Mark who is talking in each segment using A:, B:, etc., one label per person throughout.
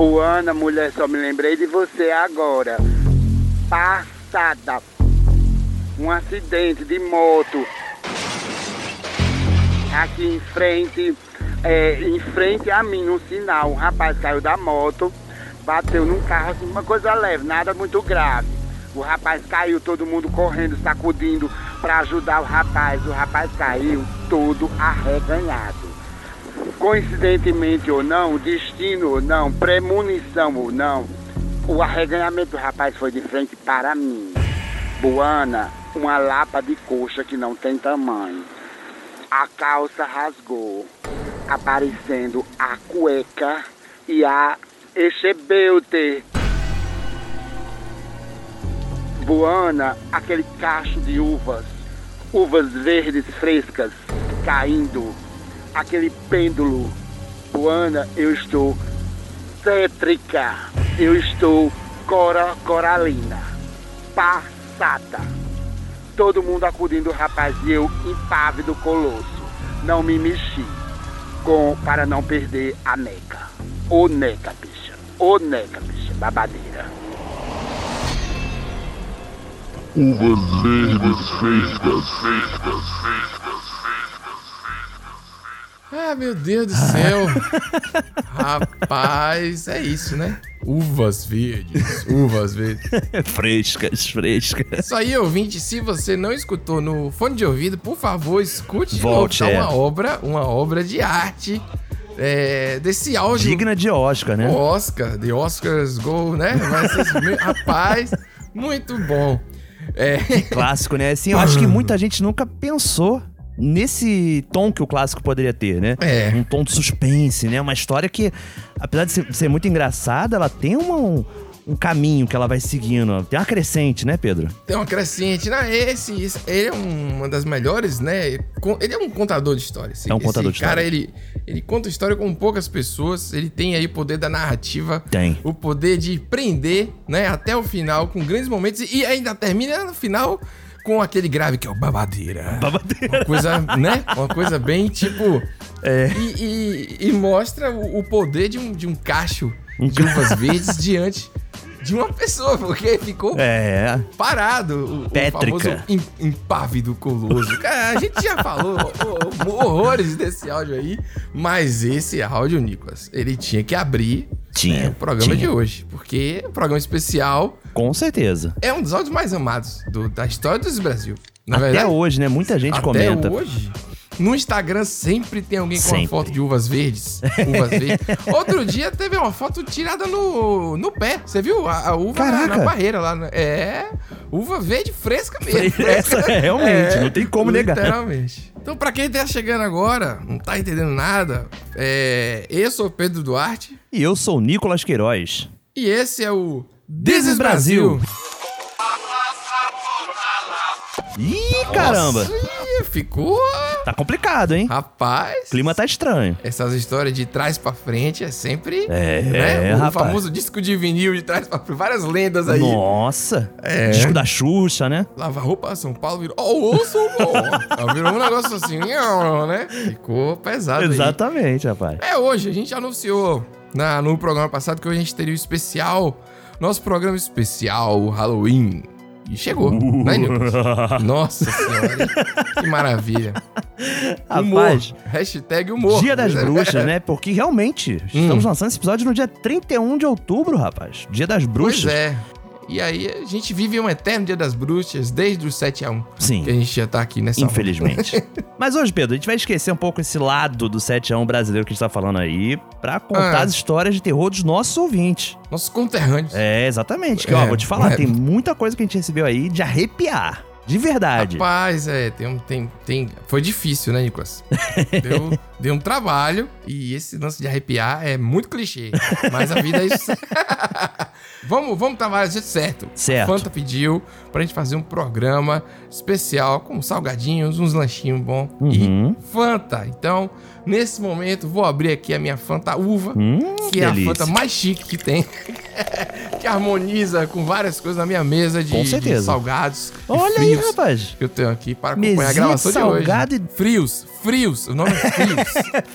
A: Buana, mulher, só me lembrei de você agora. Passada. Um acidente de moto. Aqui em frente, é, em frente a mim, no sinal. Um rapaz saiu da moto, bateu num carro, assim, uma coisa leve, nada muito grave. O rapaz caiu, todo mundo correndo, sacudindo para ajudar o rapaz. O rapaz caiu todo arreganhado. Coincidentemente ou não, destino ou não, premonição ou não, o arreganhamento do rapaz foi de frente para mim. Buana, uma lapa de coxa que não tem tamanho. A calça rasgou, aparecendo a cueca e a echebeute. Buana, aquele cacho de uvas, uvas verdes frescas caindo, aquele pêndulo. Buana, eu estou tétrica, eu estou cora coralina, passada. Todo mundo acudindo o rapaz e eu impávido colosso. Não me mexi com, para não perder a neca. Ô neca, bicha. Ô neca, bicha. Babadeira.
B: Uvas verdes frescas, frescas, frescas.
C: Ah, meu Deus do céu. Rapaz, é isso, né? Uvas verdes, uvas verdes.
D: frescas, frescas.
C: Isso aí, ouvinte, se você não escutou no fone de ouvido, por favor, escute de
D: Volte,
C: novo, tá?
D: é.
C: uma obra, uma obra de arte é, desse áudio.
D: Digna de Oscar, né?
C: Oscar, The Oscars Go, né? Mas, rapaz, muito bom. É,
D: Clássico, né? Assim, eu acho que muita gente nunca pensou nesse tom que o clássico poderia ter, né?
C: É.
D: Um tom de suspense, né? Uma história que, apesar de ser, muito engraçada, ela tem uma- um, um caminho que ela vai seguindo. Tem uma crescente, né, Pedro?
C: tem uma crescente. Não, esse, esse- ele é um- uma das melhores, né? Ele é um contador de histórias.
D: É um contador de
C: cara,
D: história.
C: ele, ele conta história com poucas pessoas. Ele tem aí o poder da narrativa.
D: Tem.
C: O poder de prender, né? Até o final, com grandes momentos. E ainda termina no final com aquele grave que é o babadeira.
D: Babadeira.
C: Uma coisa, né? Uma coisa bem tipo.
D: É.
C: E, e- e mostra o, o poder de um, de um cacho de uvas verdes diante de uma pessoa, porque ficou
D: É.
C: parado. O, o famoso im- impávido coloso. Cara, a gente já falou horrores desse áudio aí, mas esse áudio, Nicolas, ele tinha que abrir
D: Tinha,
C: né, o programa
D: tinha.
C: de hoje, porque o programa especial
D: Com certeza.
C: é um dos áudios mais amados do- da história do Brasil. Na
D: Até
C: verdade,
D: hoje, né? Muita gente
C: até
D: comenta.
C: hoje. No Instagram sempre tem alguém com
D: Sempre.
C: uma foto de uvas verdes. Uvas verdes. Outro dia teve uma foto tirada no, no pé. Você viu? A, a uva na,
D: Caraca.
C: na barreira lá. né? É. Uva verde fresca mesmo.
D: Fresca, realmente, não tem como negar.
C: Literalmente. Então, pra quem tá chegando agora, não tá entendendo nada, é, eu sou o Pedro Duarte
D: E eu sou o Nicolas Queiroz.
C: e esse é o This is Brasil.
D: Ih, caramba!
C: Nossa, ficou.
D: Tá complicado, hein?
C: Rapaz.
D: O clima tá estranho.
C: Essas histórias de trás pra frente é sempre.
D: É,
C: né?
D: é,
C: o
D: rapaz.
C: famoso disco de vinil de trás pra frente. Várias lendas aí.
D: Nossa!
C: É.
D: Disco da Xuxa, né?
C: Lava roupa, São Paulo virou. Oh, Paulo! virou um negócio assim, né? Ficou pesado. aí.
D: Exatamente, rapaz.
C: É, hoje a gente anunciou na, no programa passado que hoje a gente teria o especial. Nosso programa especial Halloween. E chegou, né, Nicolas? Nossa senhora, que maravilha. Humor.
D: Rapaz,
C: Hashtag humor.
D: Dia das Bruxas, né? Porque realmente, estamos lançando esse episódio no dia 31 de outubro, rapaz. Dia das Bruxas.
C: Pois é. E aí a gente vive um eterno Dia das Bruxas desde o 7 a 1
D: Sim.
C: Que a gente já tá aqui nessa
D: Infelizmente. Mas hoje, Pedro, a gente vai esquecer um pouco esse lado do 7 a 1 brasileiro que a gente tá falando aí pra contar
C: Ah.
D: as histórias de terror dos nossos ouvintes.
C: Nossos conterrâneos.
D: É, exatamente. Que, ó,
C: É,
D: vou te falar,
C: é.
D: tem muita coisa que a gente recebeu aí de arrepiar. De verdade.
C: Rapaz, é, tem, tem, tem. Foi difícil, né, Nicolas? Deu, deu um trabalho e esse lance de arrepiar é muito clichê. Mas a vida é isso. vamos, vamos trabalhar do jeito certo.
D: Certo.
C: A Fanta pediu pra gente fazer um programa especial com salgadinhos, uns lanchinhos bons
D: Uhum.
C: e Fanta. Então, nesse momento, vou abrir aqui a minha Fanta Uva,
D: Hum,
C: que é a
D: delícia.
C: Fanta mais chique que tem. que harmoniza com várias coisas na minha mesa de, de salgados.
D: Olha aí, rapaz.
C: que eu tenho aqui para acompanhar
D: Mesinha
C: a gravação
D: de
C: de hoje.
D: e-
C: Frios, frios. O nome é frios.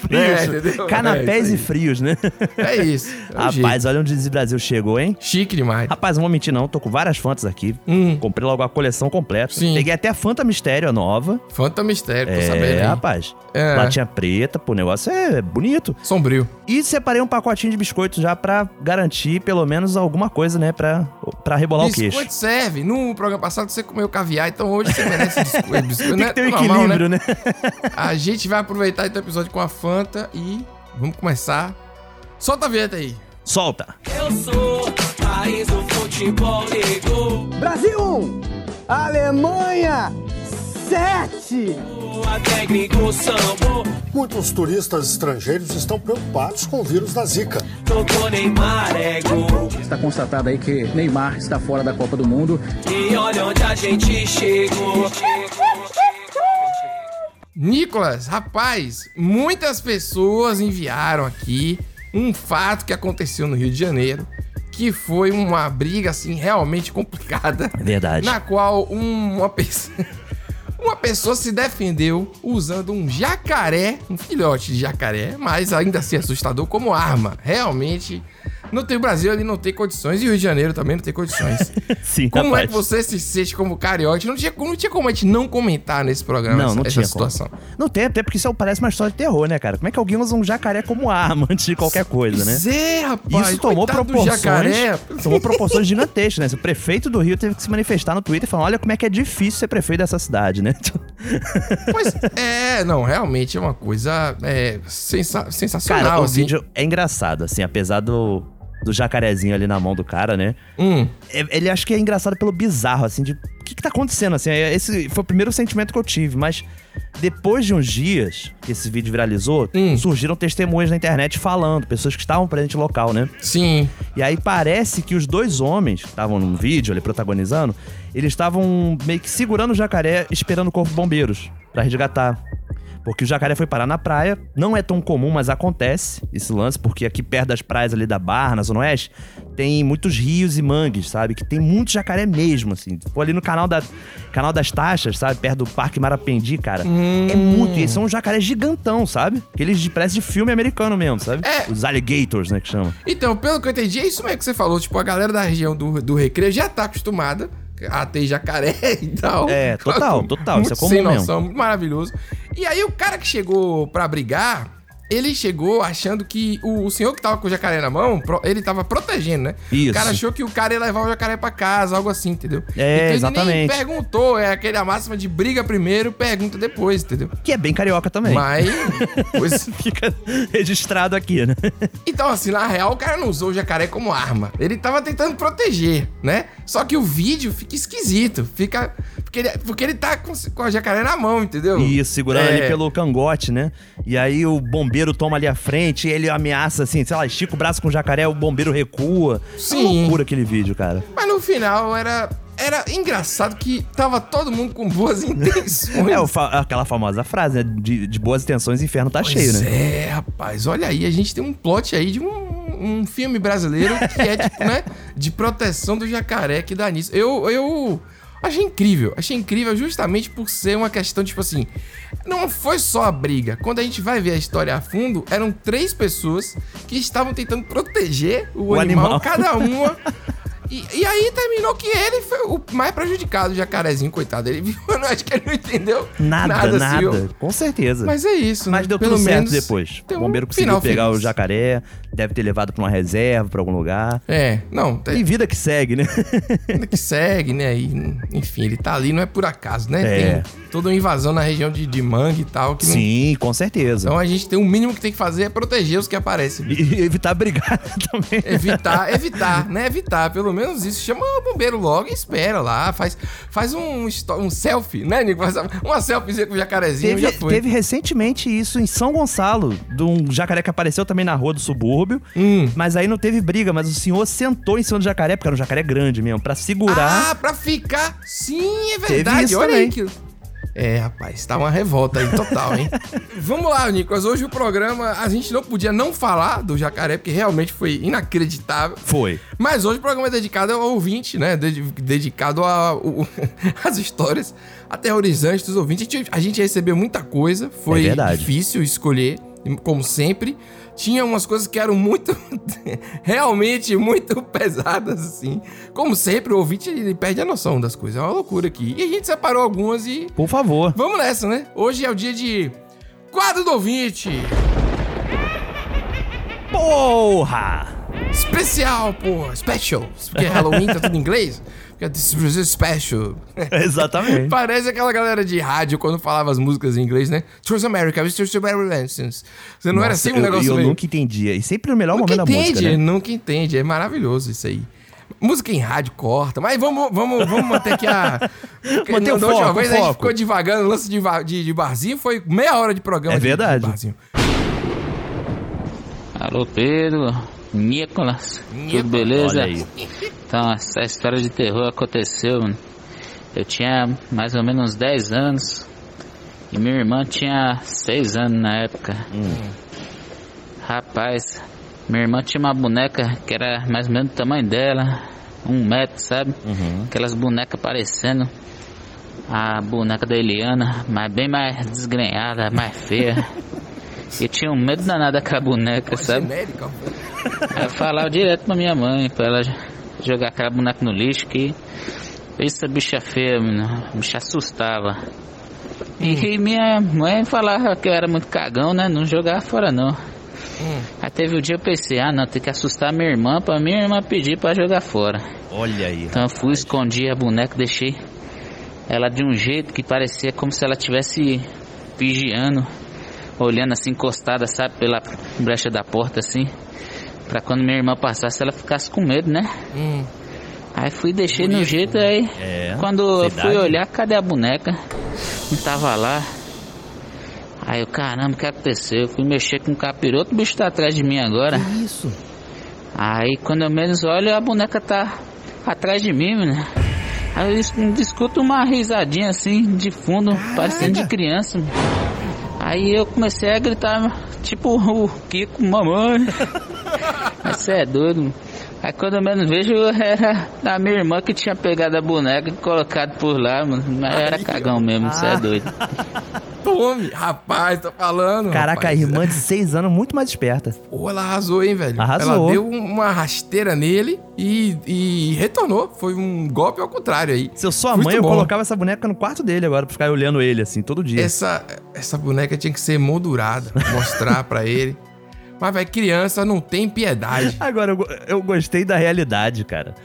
C: É, entendeu?
D: Canapés
C: é,
D: e frios, né?
C: É isso. É jeito.
D: Rapaz, olha onde o Desi Brasil chegou, hein?
C: Chique demais.
D: Rapaz, não vou mentir não, tô com várias Fantas aqui.
C: Hum.
D: Comprei logo a coleção completa.
C: Sim.
D: Peguei até a Fanta Mistério, a nova.
C: Fanta Mistério, tô
D: é,
C: sabendo. hein?
D: rapaz.
C: É.
D: Latinha preta, pô, o negócio é bonito.
C: Sombrio.
D: E separei um pacotinho de biscoito já pra garantir pelo menos alguma coisa, né? Pra, pra rebolar o queixo.
C: Biscoito serve. No programa passado você comeu caviar, então hoje você merece biscoito. biscoito
D: Tem
C: né?
D: que ter um
C: Normal,
D: equilíbrio, né?
C: A gente vai aproveitar então o episódio com a Fanta e vamos começar. Solta a vinheta aí.
D: Solta.
E: Eu sou país do futebol ligou.
F: Brasil 1, Alemanha 7.
E: A técnico sambou.
G: Muitos turistas estrangeiros estão preocupados com o vírus da Zika.
E: Tocou Neymar é gol.
H: Está constatado aí que Neymar está fora da Copa do Mundo.
E: E olha onde a gente chegou.
C: Nicolas, rapaz, muitas pessoas enviaram aqui um fato que aconteceu no Rio de Janeiro, que foi uma briga assim realmente complicada,
D: É verdade.
C: na qual um- uma pessoa uma pessoa se defendeu usando um jacaré, um filhote de jacaré, mas ainda assim assustador como arma. Realmente, no tem Brasil ele não tem condições e o Rio de Janeiro também não tem condições.
D: Sim,
C: Como é que você se sente como cariote? Não tinha, não tinha como a gente não comentar nesse programa
D: Não,
C: essa,
D: não
C: essa
D: tinha
C: situação.
D: Como. Não tem, até porque isso parece uma história de terror, né, cara? Como é que alguém usa um jacaré como arma antes de qualquer coisa, né?
C: Pois é, rapaz.
D: Isso tomou proporções,
C: jacaré.
D: tomou proporções gigantescas, né? O prefeito do Rio teve que se manifestar no Twitter falando: olha como é que é difícil ser prefeito dessa cidade, né?
C: Pois é, não, realmente é uma coisa é, sensa- sensacional.
D: Cara, o
C: assim.
D: vídeo é engraçado, assim, apesar do, do jacarezinho ali na mão do cara, né?
C: Hum,
D: É- Ele acho que é engraçado pelo bizarro, assim, de o que, que tá acontecendo, assim. é- Esse foi o primeiro sentimento que eu tive, mas depois de uns dias que esse vídeo viralizou,
C: Hum.
D: surgiram testemunhas na internet falando, pessoas que estavam presentes no local, né?
C: sim.
D: E aí parece que os dois homens que estavam no vídeo ali protagonizando, eles estavam meio que segurando o jacaré, esperando o corpo de bombeiros pra resgatar. Porque o jacaré foi parar na praia, não é tão comum, mas acontece esse lance, porque aqui perto das praias ali da Barra, na Zona Oeste, tem muitos rios e mangues, sabe? Que tem muito jacaré mesmo, assim. Pô, ali no canal, da, canal das Taxas, sabe? Perto do Parque Marapendi, cara. É muito. E são um jacaré gigantão, sabe? Aqueles de parece de filme americano mesmo, sabe?
C: É.
D: Os alligators, né, que chama.
C: Então, pelo que eu entendi, é isso mesmo que você falou. Tipo, a galera da região do, do Recreio já tá acostumada a ter jacaré e tal.
D: É, total, total, isso é comum
C: sem
D: mesmo.
C: noção, muito maravilhoso. E aí o cara que chegou pra brigar, ele chegou achando que o, o senhor que tava com o jacaré na mão, pro- ele tava protegendo, né?
D: Isso.
C: O cara achou que o cara ia levar o jacaré pra casa, algo assim, entendeu?
D: É,
C: então
D: exatamente.
C: Ele nem perguntou, é aquele a máxima de briga primeiro, pergunta depois, entendeu?
D: Que é bem carioca também.
C: Mas, pois,
D: Fica registrado aqui, né?
C: Então, assim, na real, o cara não usou o jacaré como arma. Ele tava tentando proteger, né? Só que o vídeo fica esquisito. Fica. Porque ele, porque ele tá com, com a jacaré na mão, entendeu?
D: Isso, segurando
C: É.
D: ali pelo cangote, né? E aí o bombeiro toma ali a frente, e ele ameaça assim, sei lá, estica o braço com o jacaré, o bombeiro recua. É
C: Sim.
D: uma loucura aquele vídeo, cara.
C: Mas no final era. Era engraçado que tava todo mundo com boas intenções.
D: É fa- aquela famosa frase, né? De, de boas intenções, o inferno tá cheio,
C: Pois
D: né?
C: É, rapaz, olha aí, a gente tem um plot aí de um, um filme brasileiro que é, tipo, né, de proteção do jacaré que dá nisso. Eu, eu achei incrível, achei incrível justamente por ser uma questão, tipo assim, não foi só a briga. Quando a gente vai ver a história a fundo, eram três pessoas que estavam tentando proteger o,
D: O
C: animal,
D: animal.
C: cada uma. E, e aí terminou que ele foi o mais prejudicado, o jacarezinho, coitado. Ele viu, eu não acho que ele não entendeu
D: Nada,
C: nada.
D: nada.
C: assim.
D: Com certeza.
C: Mas é isso,
D: Mas
C: né?
D: deu
C: Pelo
D: tudo certo depois. O
C: um
D: bombeiro conseguiu
C: final
D: pegar
C: feliz.
D: o jacaré, deve ter levado pra uma reserva, pra algum lugar.
C: É, não,
D: E
C: tem
D: vida que segue, né?
C: vida que segue, né? E, enfim, ele tá ali, não é por acaso, né?
D: É.
C: Tem toda uma invasão na região de, de mangue e tal. Que não-
D: Sim, com certeza.
C: Então a gente tem o mínimo que tem que fazer é proteger os que aparecem.
D: E evitar brigar também.
C: Evitar, evitar, né? Evitar, pelo menos isso. Chama o bombeiro logo e espera lá. Faz, faz um, um selfie, né, Nico? Faz uma selfiezinha com o jacarezinho
D: Teve,
C: já foi.
D: teve recentemente isso em São Gonçalo, de um jacaré que apareceu também na rua do subúrbio.
C: Hum.
D: Mas aí não teve briga, mas o senhor sentou em cima do jacaré, porque era um jacaré grande mesmo, pra segurar.
C: Ah, pra ficar. Sim, é verdade. Olha
D: também.
C: aí que. É, rapaz, tá uma revolta aí total, hein? Vamos lá, Nicolas. Hoje o programa, a gente não podia não falar do jacaré, porque realmente foi inacreditável.
D: Foi.
C: Mas hoje o programa é dedicado ao ouvinte, né? Dedi- dedicado às histórias aterrorizantes dos ouvintes. A gente, a gente recebeu muita coisa, foi
D: É
C: difícil escolher, como sempre. Tinha umas coisas que eram muito, realmente muito pesadas, assim. Como sempre, o ouvinte ele perde a noção das coisas. É uma loucura aqui. E a gente separou algumas e
D: Por favor.
C: Vamos nessa, né? Hoje é o dia de quadro do ouvinte.
D: Porra!
C: Especial, porra. Special. Porque Halloween tá tudo em inglês. Porque this is special.
D: Exatamente.
C: Parece aquela galera de rádio quando falava as músicas em inglês, né? Transamerica, Mr. Americans. Você não era
D: Nossa,
C: assim um
D: eu,
C: negócio
D: eu
C: meio...
D: nunca entendia. E sempre no melhor
C: Nunca
D: momento da
C: entende,
D: música, né?
C: nunca entende. É maravilhoso isso aí. Música em rádio corta, mas vamos, vamos, vamos manter aqui a.
D: Manter o
C: Da última
D: foco,
C: vez
D: o
C: a gente
D: foco.
C: ficou devagando, o lance de, de, de barzinho foi meia hora de programa.
D: É
C: de-
D: verdade.
C: de barzinho.
I: Alô Pedro, Nicolas,
C: Nicolas,
I: tudo beleza?
D: olha aí.
I: Então, essa história de terror aconteceu. Eu tinha mais ou menos uns 10 anos e minha irmã tinha 6 anos na época. Rapaz, minha irmã tinha uma boneca que era mais ou menos do tamanho dela, um metro, sabe? Aquelas bonecas parecendo a boneca da Eliana, mas bem mais desgrenhada, mais feia. Eu tinha um medo danado daquela boneca, sabe? Eu falava direto pra minha mãe, pra ela jogar aquela boneca no lixo que essa bicha feia, menino, a bicha assustava. E minha mãe falava que eu era muito cagão, né? Não jogava fora não. Aí teve o dia eu pensei, ah não, tem que assustar minha irmã pra minha irmã pedir pra jogar fora.
D: Olha aí.
I: Então eu fui, escondi a boneca, deixei ela de um jeito que parecia como se ela estivesse vigiando, olhando assim, encostada, sabe, pela brecha da porta assim, pra quando minha irmã passasse ela ficasse com medo, né?
C: Hum.
I: Aí fui, deixei no jeito, aí
D: É,
I: quando eu
D: cidade.
I: fui olhar, cadê a boneca? Não tava lá. Aí eu, caramba, o que aconteceu? Eu fui mexer com o capiroto, o bicho tá atrás de mim agora.
D: Isso.
I: Aí quando eu menos olho, a boneca tá atrás de mim, né? Aí eu es- escuto uma risadinha assim, de fundo, parecendo de criança. mano. Aí eu comecei a gritar, tipo o Kiko, mamãe. Você é doido. Aí quando eu menos vejo, era a minha irmã que tinha pegado a boneca e colocado por lá, mano. Mas era cagão mesmo, você é doido.
C: Tome, rapaz, tô falando.
D: Caraca, a
C: rapaz.
D: irmã de 6 anos muito mais esperta.
C: Pô, ela arrasou, hein, velho?
D: Arrasou.
C: Ela deu uma rasteira nele e, e retornou. Foi um golpe ao contrário aí.
D: Se eu sou a mãe, eu
C: bom.
D: colocava essa boneca no quarto dele agora pra ficar olhando ele assim todo dia.
C: Essa, essa boneca tinha que ser moldurada, mostrar pra ele. Mas, velho, criança não tem piedade.
D: Agora, eu, eu gostei da realidade, cara.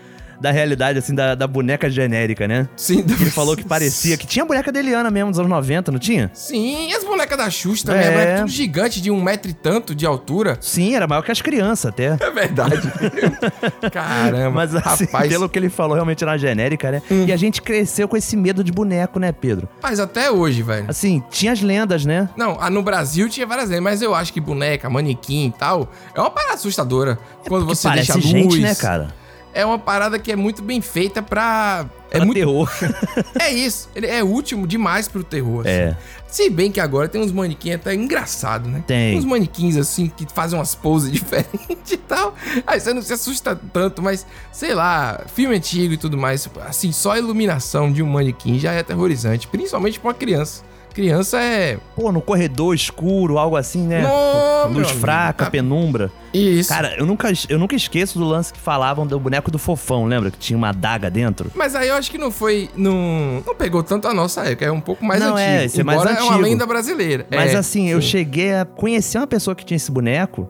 D: Da realidade, assim, da, da boneca genérica, né?
C: Sim,
D: Que ele falou que parecia. Que tinha a boneca da Eliana mesmo, dos anos 90, não tinha?
C: Sim, e as bonecas da Xuxa também.
D: É.
C: É. boneca tudo gigante, de um metro e tanto de altura.
D: Sim, era maior que as crianças até.
C: É verdade. Caramba.
D: Mas assim,
C: rapaz,
D: pelo que ele falou, realmente era genérica, né? E a gente cresceu com esse medo de boneco, né, Pedro?
C: mas até hoje, velho.
D: Assim, tinha as lendas, né?
C: Não, no Brasil tinha várias lendas, mas eu acho que boneca, manequim e tal, é uma parada assustadora. quando
D: Que
C: você deixa
D: gente,
C: luz.
D: né, cara?
C: É uma parada que é muito bem feita pra. É
D: Pra
C: muito.
D: terror.
C: É isso. Ele é útil demais pro terror. assim.
D: É.
C: Se bem que agora tem uns manequins até engraçado, né?
D: Tem.
C: Uns manequins assim que fazem umas poses diferentes e tal. Aí você não se assusta tanto, mas sei lá, filme antigo e tudo mais. Assim, só a iluminação de um manequim já é aterrorizante, principalmente pra uma criança. Criança é.
D: Pô, no corredor escuro, algo assim, né?
C: Não,
D: Luz
C: amigo,
D: fraca,
C: tá-
D: penumbra.
C: Isso.
D: Cara, eu nunca, eu nunca esqueço do lance que falavam do boneco do fofão, lembra? Que tinha uma adaga dentro.
C: Mas aí eu acho que não foi. Não, não pegou tanto a nossa época, é um pouco mais
D: Não,
C: antigo.
D: é, esse é mais
C: embora é uma
D: antigo.
C: lenda brasileira.
D: Mas
C: É,
D: assim, eu
C: sim.
D: cheguei a conhecer uma pessoa que tinha esse boneco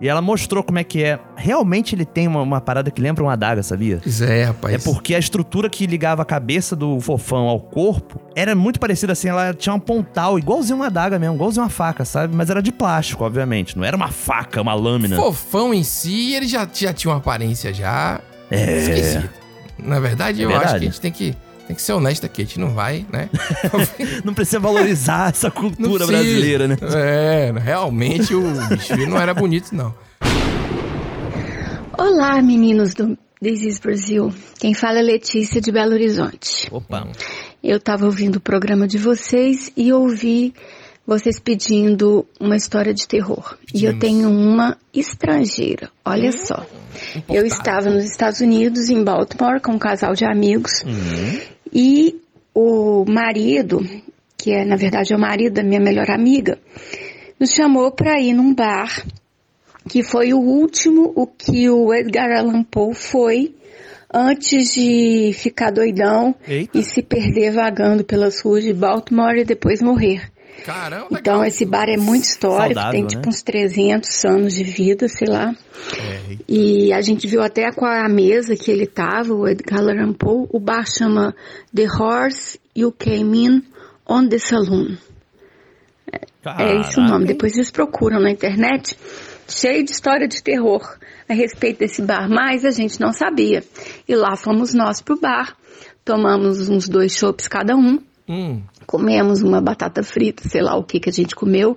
D: e ela mostrou como é que é. Realmente ele tem uma, uma parada que lembra uma adaga, sabia?
C: Pois é, rapaz.
D: É porque a estrutura que ligava a cabeça do fofão ao corpo era muito parecida assim, ela tinha um pontal, igualzinho uma adaga mesmo, igualzinho uma faca, sabe? Mas era de plástico, obviamente. Não era uma faca, uma lâmina.
C: Fofão em si, ele já, já tinha uma aparência já
D: É.
C: esquisita. Na verdade,
D: É
C: eu acho
D: verdade.
C: que a gente tem que, tem que ser honesto aqui. A gente não vai, né?
D: Não precisa valorizar essa cultura brasileira, né?
C: É, realmente o bicho ele não era bonito, não.
J: Olá, meninos do This is Brasil. Quem fala é Letícia de Belo Horizonte.
D: Opa.
J: Eu estava ouvindo o programa de vocês e ouvi vocês pedindo uma história de terror. E eu tenho uma estrangeira. Olha só. Eu estava nos Estados Unidos, em Baltimore, com um casal de amigos. E o marido, que é na verdade é o marido da minha melhor amiga, nos chamou para ir num bar que foi o último o que o Edgar Allan Poe foi antes de ficar doidão
D: Eita.
J: e se perder vagando pelas ruas de Baltimore e depois morrer.
C: Caramba,
J: Então esse bar é muito histórico,
D: Saudável,
J: tem
D: né?
J: tipo uns 300 anos de vida, sei lá.
C: É,
J: E a gente viu até qual é a mesa que ele tava, o Edgar Allan Poe. O bar chama The Horse You Came In on the Saloon. É esse o
D: Caraca,
J: nome.
D: hein?
J: Depois vocês procuram na internet. Cheio de história de terror a respeito desse bar, mas a gente não sabia. E lá fomos nós pro bar, tomamos uns dois chopps cada um,
C: Hum,
J: comemos uma batata frita, sei lá o que que a gente comeu.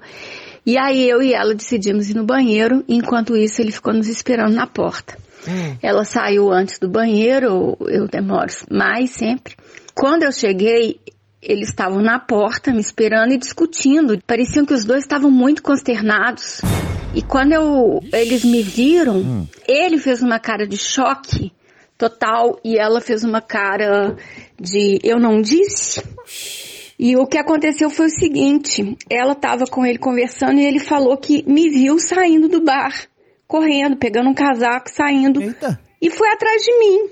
J: E aí eu e ela decidimos ir no banheiro, enquanto isso ele ficou nos esperando na porta.
C: hum.
J: Ela saiu antes do banheiro, eu demoro mais sempre. Quando eu cheguei, eles estavam na porta me esperando e discutindo. Pareciam que os dois estavam muito consternados. E quando eu, eles me viram, ele fez uma cara de choque total e ela fez uma cara de eu não disse. E o que aconteceu foi o seguinte: ela estava com ele conversando e ele falou que me viu saindo do bar, correndo, pegando um casaco, saindo
D: Eita.
J: e foi atrás de mim.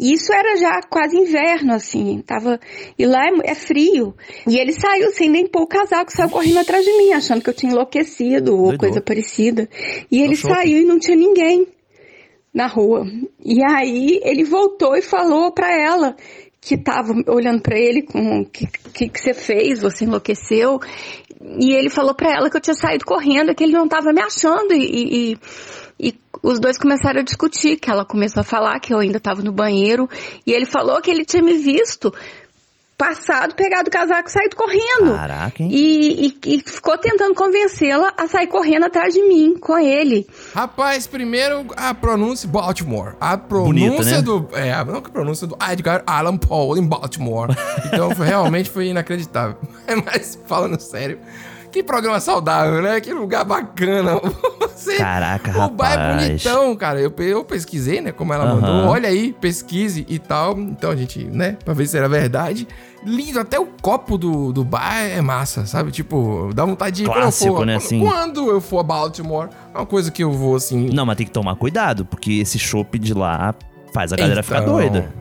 J: E Isso era já quase inverno, assim, tava, e lá é, é frio. E ele saiu sem nem pôr o casaco, saiu correndo atrás de mim, achando que eu tinha enlouquecido ou
D: Doidou.
J: coisa parecida. E ele
D: choque.
J: saiu e não tinha ninguém na rua. E aí ele voltou e falou pra ela que tava olhando pra ele com o que, que que você fez, você enlouqueceu. E ele falou pra ela que eu tinha saído correndo, que ele não tava me achando. E, e- e- e os dois começaram a discutir, que ela começou a falar que eu ainda estava no banheiro. E ele falou que ele tinha me visto passado, pegado o casaco e saído correndo.
D: Caraca, hein?
J: E, e- e ficou tentando convencê-la a sair correndo atrás de mim, com ele.
C: Rapaz, primeiro a pronúncia Baltimore. A pronúncia
D: né?
C: do. É, a não que a pronúncia do Edgar Allan Poe em Baltimore. Então foi- realmente foi inacreditável. Mas falando sério. Que programa saudável, né? Que lugar bacana. Você,
D: Caraca,
C: O bar é
D: rapaz.
C: bonitão, cara. Eu, eu pesquisei, né? Como ela
D: Aham.
C: mandou. Olha aí, pesquise e tal. Então a gente, né? Pra ver se era verdade. Lindo, até o copo do, do bar é massa, sabe? Tipo, dá vontade de ir quando eu
D: Clássico,
C: for-
D: né,
C: quando-
D: assim.
C: Quando eu for a Baltimore, é uma coisa que eu vou assim.
D: Não, mas tem que tomar cuidado, porque esse chopp de lá faz a galera ficar
C: Então,
D: doida.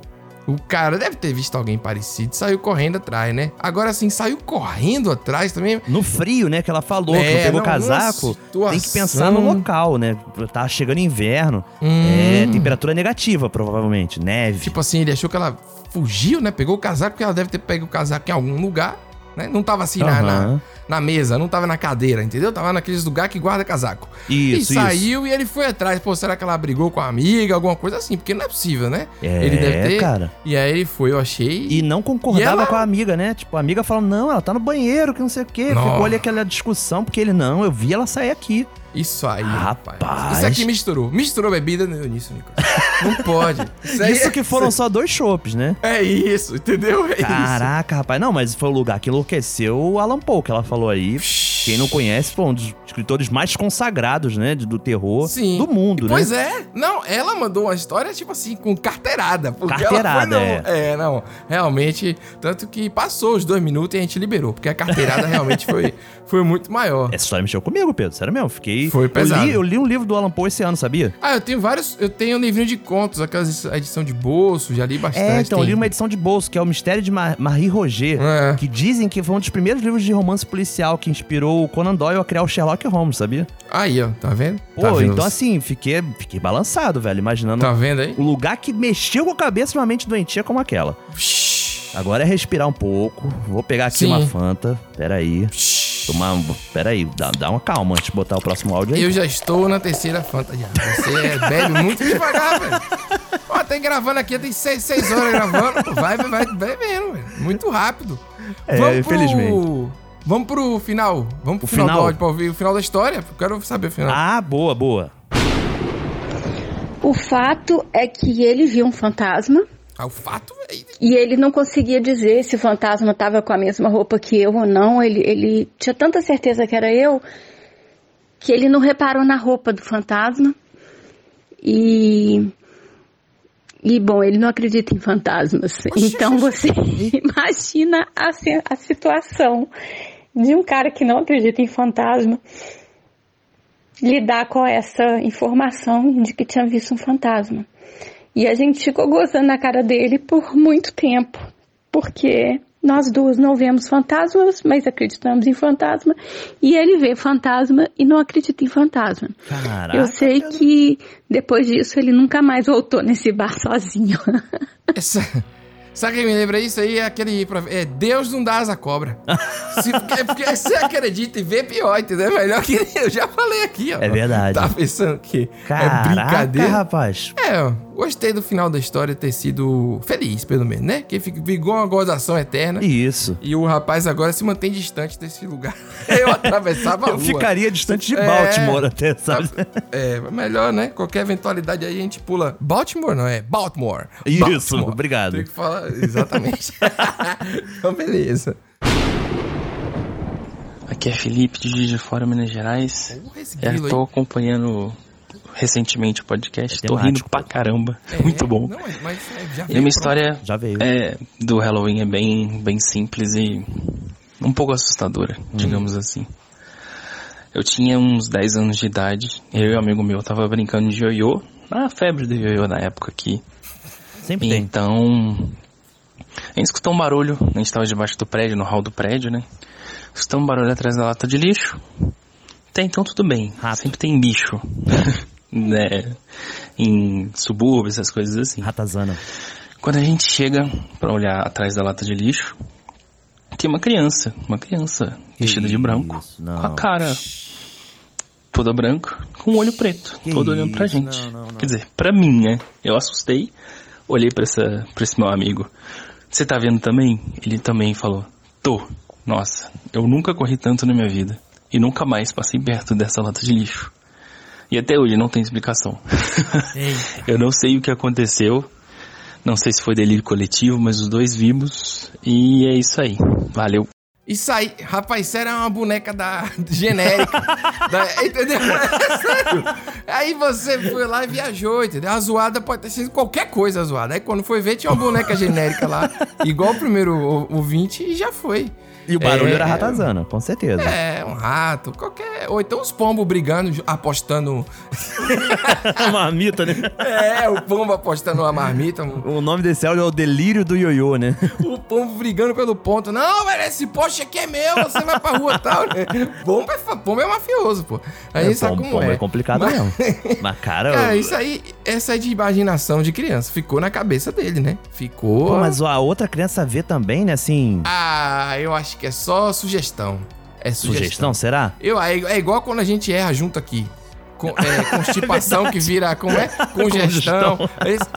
C: O cara deve ter visto alguém parecido e saiu correndo atrás, né? Agora, assim, saiu correndo atrás também.
D: No frio, né, que ela falou, que
C: É,
D: não pegou
C: não,
D: casaco, tem que pensar no local, né? Tá chegando inverno,
C: Hum.
D: é temperatura negativa, provavelmente, neve.
C: Tipo assim, ele achou que ela fugiu, né? Pegou o casaco, porque ela deve ter pego o casaco em algum lugar, né? Não tava assim na, na,
D: Aham.
C: na mesa, não tava na cadeira, entendeu? Tava naqueles lugares que guarda casaco.
D: Isso,
C: e saiu e ele foi atrás. Pô, será que ela brigou com a amiga, alguma coisa assim? Porque não é possível, né?
D: É,
C: ele deve ter.
D: cara.
C: E aí ele foi, eu achei.
D: E não concordava
C: E ela-
D: com a amiga, né? Tipo, a amiga falando, não, ela tá no banheiro, que não sei o quê.
C: Nossa.
D: Ficou ali aquela discussão, porque ele, não, eu vi ela sair aqui.
C: Isso aí, rapaz.
D: Rapaz.
C: Isso aqui misturou. Misturou bebida nisso, Nicolas. Não pode. Isso,
D: Isso
C: é-
D: que foram só dois chopps, né?
C: É isso, entendeu? É isso.
D: Caraca, rapaz. Não, mas foi o lugar que enlouqueceu o Alan Poe, que ela falou aí. Quem não conhece, foi um dos escritores mais consagrados, né? Do terror
C: Sim.
D: do mundo,
C: Pois
D: né?
C: é. Não, ela mandou uma história, tipo assim, com carteirada.
D: Carteirada,
C: foi, não, é. não. Realmente, tanto que passou os dois minutos e a gente liberou. Porque a carteirada realmente foi, foi muito maior.
D: Essa história mexeu comigo, Pedro. Sério mesmo. Fiquei.
C: Foi pesado.
D: Eu li, eu li um livro do Alan Poe esse ano, sabia?
C: Ah, eu tenho vários. Eu tenho um livrinho de contos, aquelas edição de bolso, já li bastante.
D: É, então, eu
C: tem-
D: li uma edição de bolso, que é o Mistério de Mar Marie Roger,
C: É.
D: que dizem que foi um dos primeiros livros de romance policial que inspirou o Conan Doyle a criar o Sherlock Holmes, sabia?
C: Aí, ó, tá vendo?
D: Pô,
C: tá vendo?
D: então assim, fiquei, fiquei balançado, velho, imaginando
C: Tá vendo aí?
D: o lugar que mexeu com a cabeça de uma mente doentia como aquela. Agora é respirar um pouco. Vou pegar aqui
C: Sim.
D: uma Fanta. Pera aí. Tomar um... Pera aí, dá, dá uma calma antes de botar o próximo áudio aí.
C: Eu já estou na terceira Fanta já. Você bebe muito devagar, velho. Ó, tem gravando aqui, tem seis, seis horas gravando. Vai, vai, vai bebendo, velho. Muito rápido.
D: É, infelizmente.
C: Pro... Vamos pro final. Vamos pro
D: O
C: final,
D: final?
C: do áudio pra ouvir o final da história. Eu quero saber o final.
D: Ah, boa, boa.
J: O fato é que ele viu um fantasma
C: Ah, o fato.
J: E ele não conseguia dizer se o fantasma estava com a mesma roupa que eu ou não. Ele, ele tinha tanta certeza que era eu que ele não reparou na roupa do fantasma. E. E, bom, ele não acredita em fantasmas. Então você imagina a, a situação de um cara que não acredita em fantasma lidar com essa informação de que tinha visto um fantasma. E a gente ficou gozando na cara dele por muito tempo, porque nós duas não vemos fantasmas, mas acreditamos em fantasma, e ele vê fantasma e não acredita em fantasma.
D: Caraca.
J: Eu sei que depois disso ele nunca mais voltou nesse bar sozinho.
C: Essa... Sabe quem me lembra isso aí? É aquele. É Deus não dá asa cobra. Se, porque, porque você acredita e vê pior, entendeu? É melhor que eu já falei aqui, ó.
D: É verdade.
C: Tá pensando que é
D: Caraca,
C: brincadeira?
D: rapaz.
C: É, ó, gostei do final da história ter sido feliz, pelo menos, né? Que ficou uma gozação eterna.
D: Isso.
C: E o rapaz agora se mantém distante desse lugar. Eu atravessava a
D: Eu
C: rua.
D: ficaria distante de
C: É.
D: Baltimore até, sabe?
C: É, melhor, né? Qualquer eventualidade aí a gente pula. Baltimore não, é Baltimore.
D: Isso,
C: Baltimore.
D: obrigado.
C: Tem que falar, exatamente. então, beleza.
K: Aqui é Felipe de Juiz de Fora, Minas Gerais.
C: esse
K: É,
C: grilo
K: tô
C: aí.
K: acompanhando recentemente o podcast.
D: É
K: tô rindo pra caramba. Muito bom.
C: Não, mas, é, já
K: E a
C: veio
K: minha
C: pronto.
K: história
D: Já veio.
K: é, do Halloween é bem, bem simples e um pouco assustadora,
C: Hum.
K: digamos assim. Eu tinha uns 10 anos de idade, eu e um amigo meu tava brincando de ioiô, a febre do ioiô na época aqui.
D: Sempre
K: E
D: tem.
K: então, a gente escutou um barulho, a gente tava debaixo do prédio, no hall do prédio, né? Escutou um barulho atrás da lata de lixo. Até então tudo bem, sempre tem bicho, né? Em subúrbios, essas coisas assim.
D: Ratazana.
K: Quando a gente chega pra olhar atrás da lata de lixo, tem uma criança, uma criança vestida de branco, com a cara toda branca, com o olho preto,
D: Que
K: todo olhando pra
D: isso,
K: gente.
D: não, não, não.
K: Quer dizer, pra mim, né? Eu assustei, olhei pra, essa, pra esse meu amigo. Você tá vendo também? Ele também falou, tô. Nossa, eu nunca corri tanto na minha vida. E nunca mais passei perto dessa lata de lixo. E até hoje não tem explicação. eu não sei o que aconteceu. Não sei se foi delírio coletivo, mas os dois vimos. E é isso aí. Valeu.
C: Isso aí, rapaz, isso era uma boneca da genérica. da- entendeu? É sério. Aí você foi lá e viajou, entendeu? A zoada pode ter sido qualquer coisa a zoada. Aí quando foi ver, tinha uma boneca genérica lá, igual o primeiro ouvinte, e já foi.
D: E o barulho
C: É,
D: era ratazana, com certeza.
C: É, um rato, qualquer. Ou então os pombos brigando, apostando.
D: Uma marmita, né?
C: É, o pombo apostando uma marmita.
D: O nome desse áudio é o delírio do ioiô, né?
C: O pombo brigando pelo ponto. Não, velho, esse poste aqui é meu, você vai pra rua e tal. né? Pombo é, pombo é mafioso, pô. Aí
D: É,
C: sabe
D: pombo-
C: como
D: pombo
C: é.
D: é complicado
C: Mas-
D: mesmo. Mas, cara,
C: Cara,
D: eu-
C: isso aí, essa é de imaginação de criança. Ficou na cabeça dele, né? Ficou.
D: Pô, mas a outra criança vê também, né? Assim.
C: Ah, eu acho que é só sugestão. É sugestão.
D: Sugestão, será?
C: Eu, é, é igual quando a gente erra junto aqui. Com, é, constipação que vira. Como é? Congestão.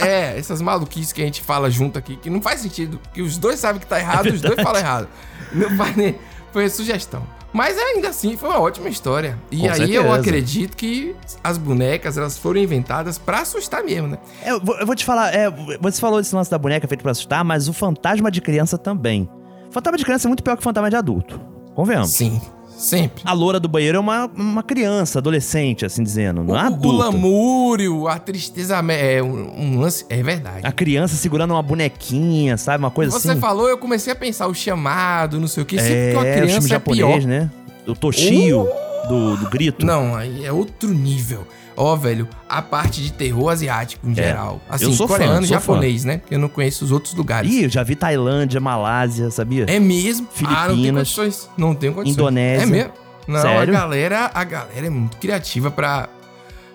C: É, essas maluquices que a gente fala junto aqui, que não faz sentido. Que os dois sabem que tá errado,
D: É
C: os dois falam errado. Não faz nem. Foi sugestão. Mas ainda assim, foi uma ótima história. E
D: Com
C: aí eu
D: certeza.
C: acredito que as bonecas, elas foram inventadas pra assustar mesmo, né?
D: É, eu vou, eu vou te falar, é, você falou desse lance da boneca feito pra assustar, mas o fantasma de criança também. Fantasma de criança é muito pior que fantasma de adulto. Convenhamos.
C: Sim, sempre.
D: A loura do banheiro é uma, uma criança, adolescente, assim dizendo, não é
C: O
D: adulta.
C: lamúrio, a tristeza é um, um lance. É verdade.
D: A criança segurando uma bonequinha, sabe? Uma coisa
C: Você
D: assim.
C: falou, eu comecei a pensar o chamado, não sei o que. Sempre
D: é,
C: que uma
D: o filme
C: criança é
D: japonês,
C: pior.
D: né? O Toshio, do, do grito.
C: Não, aí é outro nível. Ó, velho, a parte de terror asiático em
D: É.
C: geral. Assim,
D: Eu sou fã,
C: coreano e japonês, né? Porque eu não conheço os outros lugares.
D: Ih, eu já vi Tailândia, Malásia, sabia?
C: É mesmo? Ah, não tem
D: Filipinas,
C: condições. Não tem condições.
D: Indonésia.
C: É mesmo? Não,
D: Sério?
C: a galera, a galera é muito criativa pra.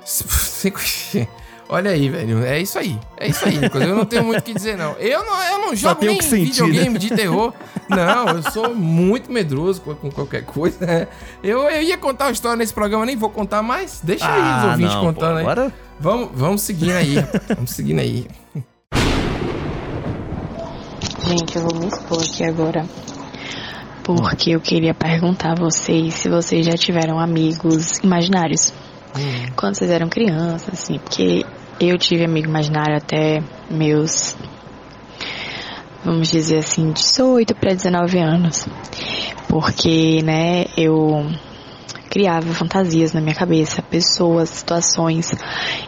C: Olha aí, velho. É isso aí. É isso aí, Nicolas. Eu não tenho muito o que dizer, não. Eu não, eu não jogo nem
D: sentir,
C: videogame
D: né?
C: de terror. Não, eu sou muito medroso com, com qualquer coisa. Eu, eu ia contar uma história nesse programa, nem vou contar mais. Deixa aí os
D: Ah,
C: ouvintes
D: não,
C: contando
D: pô,
C: aí.
D: agora-
C: Vamos, vamos seguindo aí. rapaz. vamos seguindo aí.
L: Gente, eu vou me expor aqui agora. Porque eu queria perguntar a vocês se vocês já tiveram amigos imaginários. Quando vocês eram crianças, assim, porque eu tive amigo imaginário até meus vamos dizer assim, 18 para 19 anos. Porque, né, eu criava fantasias na minha cabeça, pessoas, situações.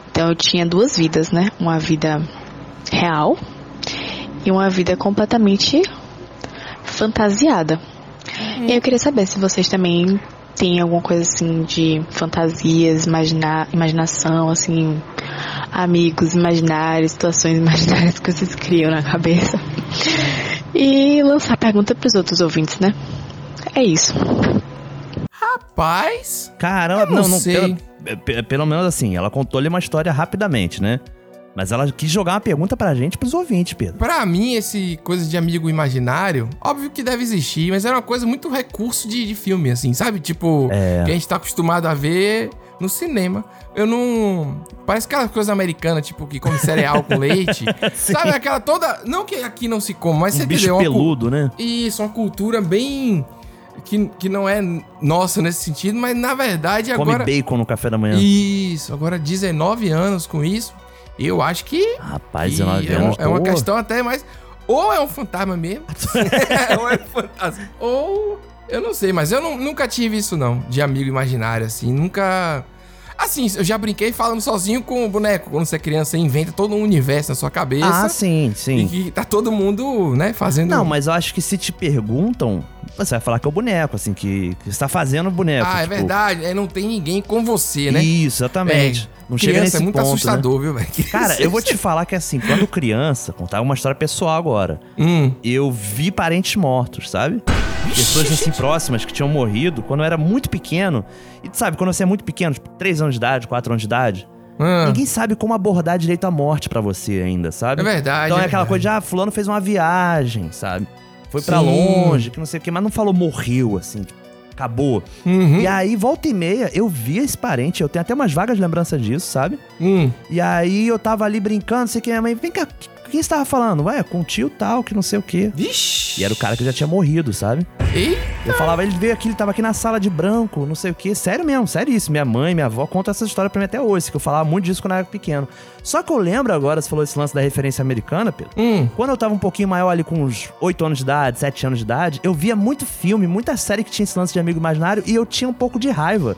L: Então eu tinha duas vidas, né? Uma vida real e uma vida completamente fantasiada. E eu queria saber se vocês também têm alguma coisa assim de fantasias, imaginar, imaginação, assim, amigos imaginários, situações imaginárias que vocês criam na cabeça. E lançar pergunta para os outros ouvintes, né? É isso.
C: Rapaz.
D: Caramba,
C: Eu não
D: não,
C: sei.
D: Pelo, pe- pelo menos assim, ela contou-lhe uma história rapidamente, né? Mas ela quis jogar uma pergunta pra gente, pros ouvintes, Pedro.
C: Pra mim, esse coisa de amigo imaginário, óbvio que deve existir, mas era uma coisa muito recurso de, de filme, assim, sabe? Tipo,
D: É.
C: que a gente tá acostumado a ver no cinema. Eu não. Parece aquela coisa americana, tipo, que come cereal com leite. sabe? Aquela toda. Não que aqui não se come, mas
D: Um
C: você
D: bicho
C: entendeu? Uma
D: peludo, né?
C: Isso, uma cultura bem. Que, que não é nossa nesse sentido, mas na verdade
D: Come
C: agora.
D: bacon no café da manhã.
C: Isso, agora 19 anos com isso, eu acho que.
D: Rapaz,
C: que
D: 19
C: é, é uma questão até mais. Ou é um fantasma mesmo. ou é um fantasma. Ou. Eu não sei, mas eu não- nunca tive isso, não, de amigo imaginário, assim. Nunca. Assim, eu já brinquei falando sozinho com o boneco. Quando você é criança, você inventa todo um universo na sua cabeça.
D: Ah, sim, sim.
C: E que tá todo mundo, né, fazendo.
D: Não, mas eu acho que se te perguntam, você vai falar que é o boneco, assim, que, que você tá fazendo o boneco.
C: Ah, é
D: tipo,
C: verdade. É, não tem ninguém com você, né?
D: Isso, exatamente.
C: É,
D: não chega
C: criança
D: nesse
C: é muito
D: ponto,
C: assustador,
D: né?
C: viu, velho?
D: Cara, eu vou te falar que assim, quando criança, contar uma história pessoal agora,
C: Hum.
D: eu vi parentes mortos, sabe? Pessoas assim próximas que tinham morrido quando eu era muito pequeno. E tu sabe, quando você é muito pequeno, tipo, 3 anos de idade, 4 anos de idade,
C: Ah.
D: ninguém sabe como abordar direito a morte pra você ainda, sabe?
C: É verdade,
D: Então é,
C: é
D: aquela
C: verdade.
D: coisa de, ah, fulano fez uma viagem, sabe? Foi pra
C: Sim.
D: longe, que não sei o quê, mas não falou morreu, assim, tipo, acabou.
C: Uhum.
D: E aí, volta e meia, eu via esse parente, eu tenho até umas vagas lembranças disso, sabe?
C: Hum.
D: E aí eu tava ali brincando, sei que minha mãe, vem cá, o que você tava falando? Ué, com o tio tal, que não sei o quê.
C: Vixe.
D: E era o cara que já tinha morrido, sabe?
C: Eita.
D: Eu falava, ele veio aqui, ele tava aqui na sala de branco, não sei o quê. Sério mesmo, sério isso. Minha mãe, minha avó contam essa história pra mim até hoje, que eu falava muito disso quando eu era pequeno. Só que eu lembro agora, você falou esse lance da referência americana, Pedro.
C: Hum.
D: Quando eu tava um pouquinho maior ali, com uns 8 anos de idade, 7 anos de idade, eu via muito filme, muita série que tinha esse lance de amigo imaginário e eu tinha um pouco de raiva.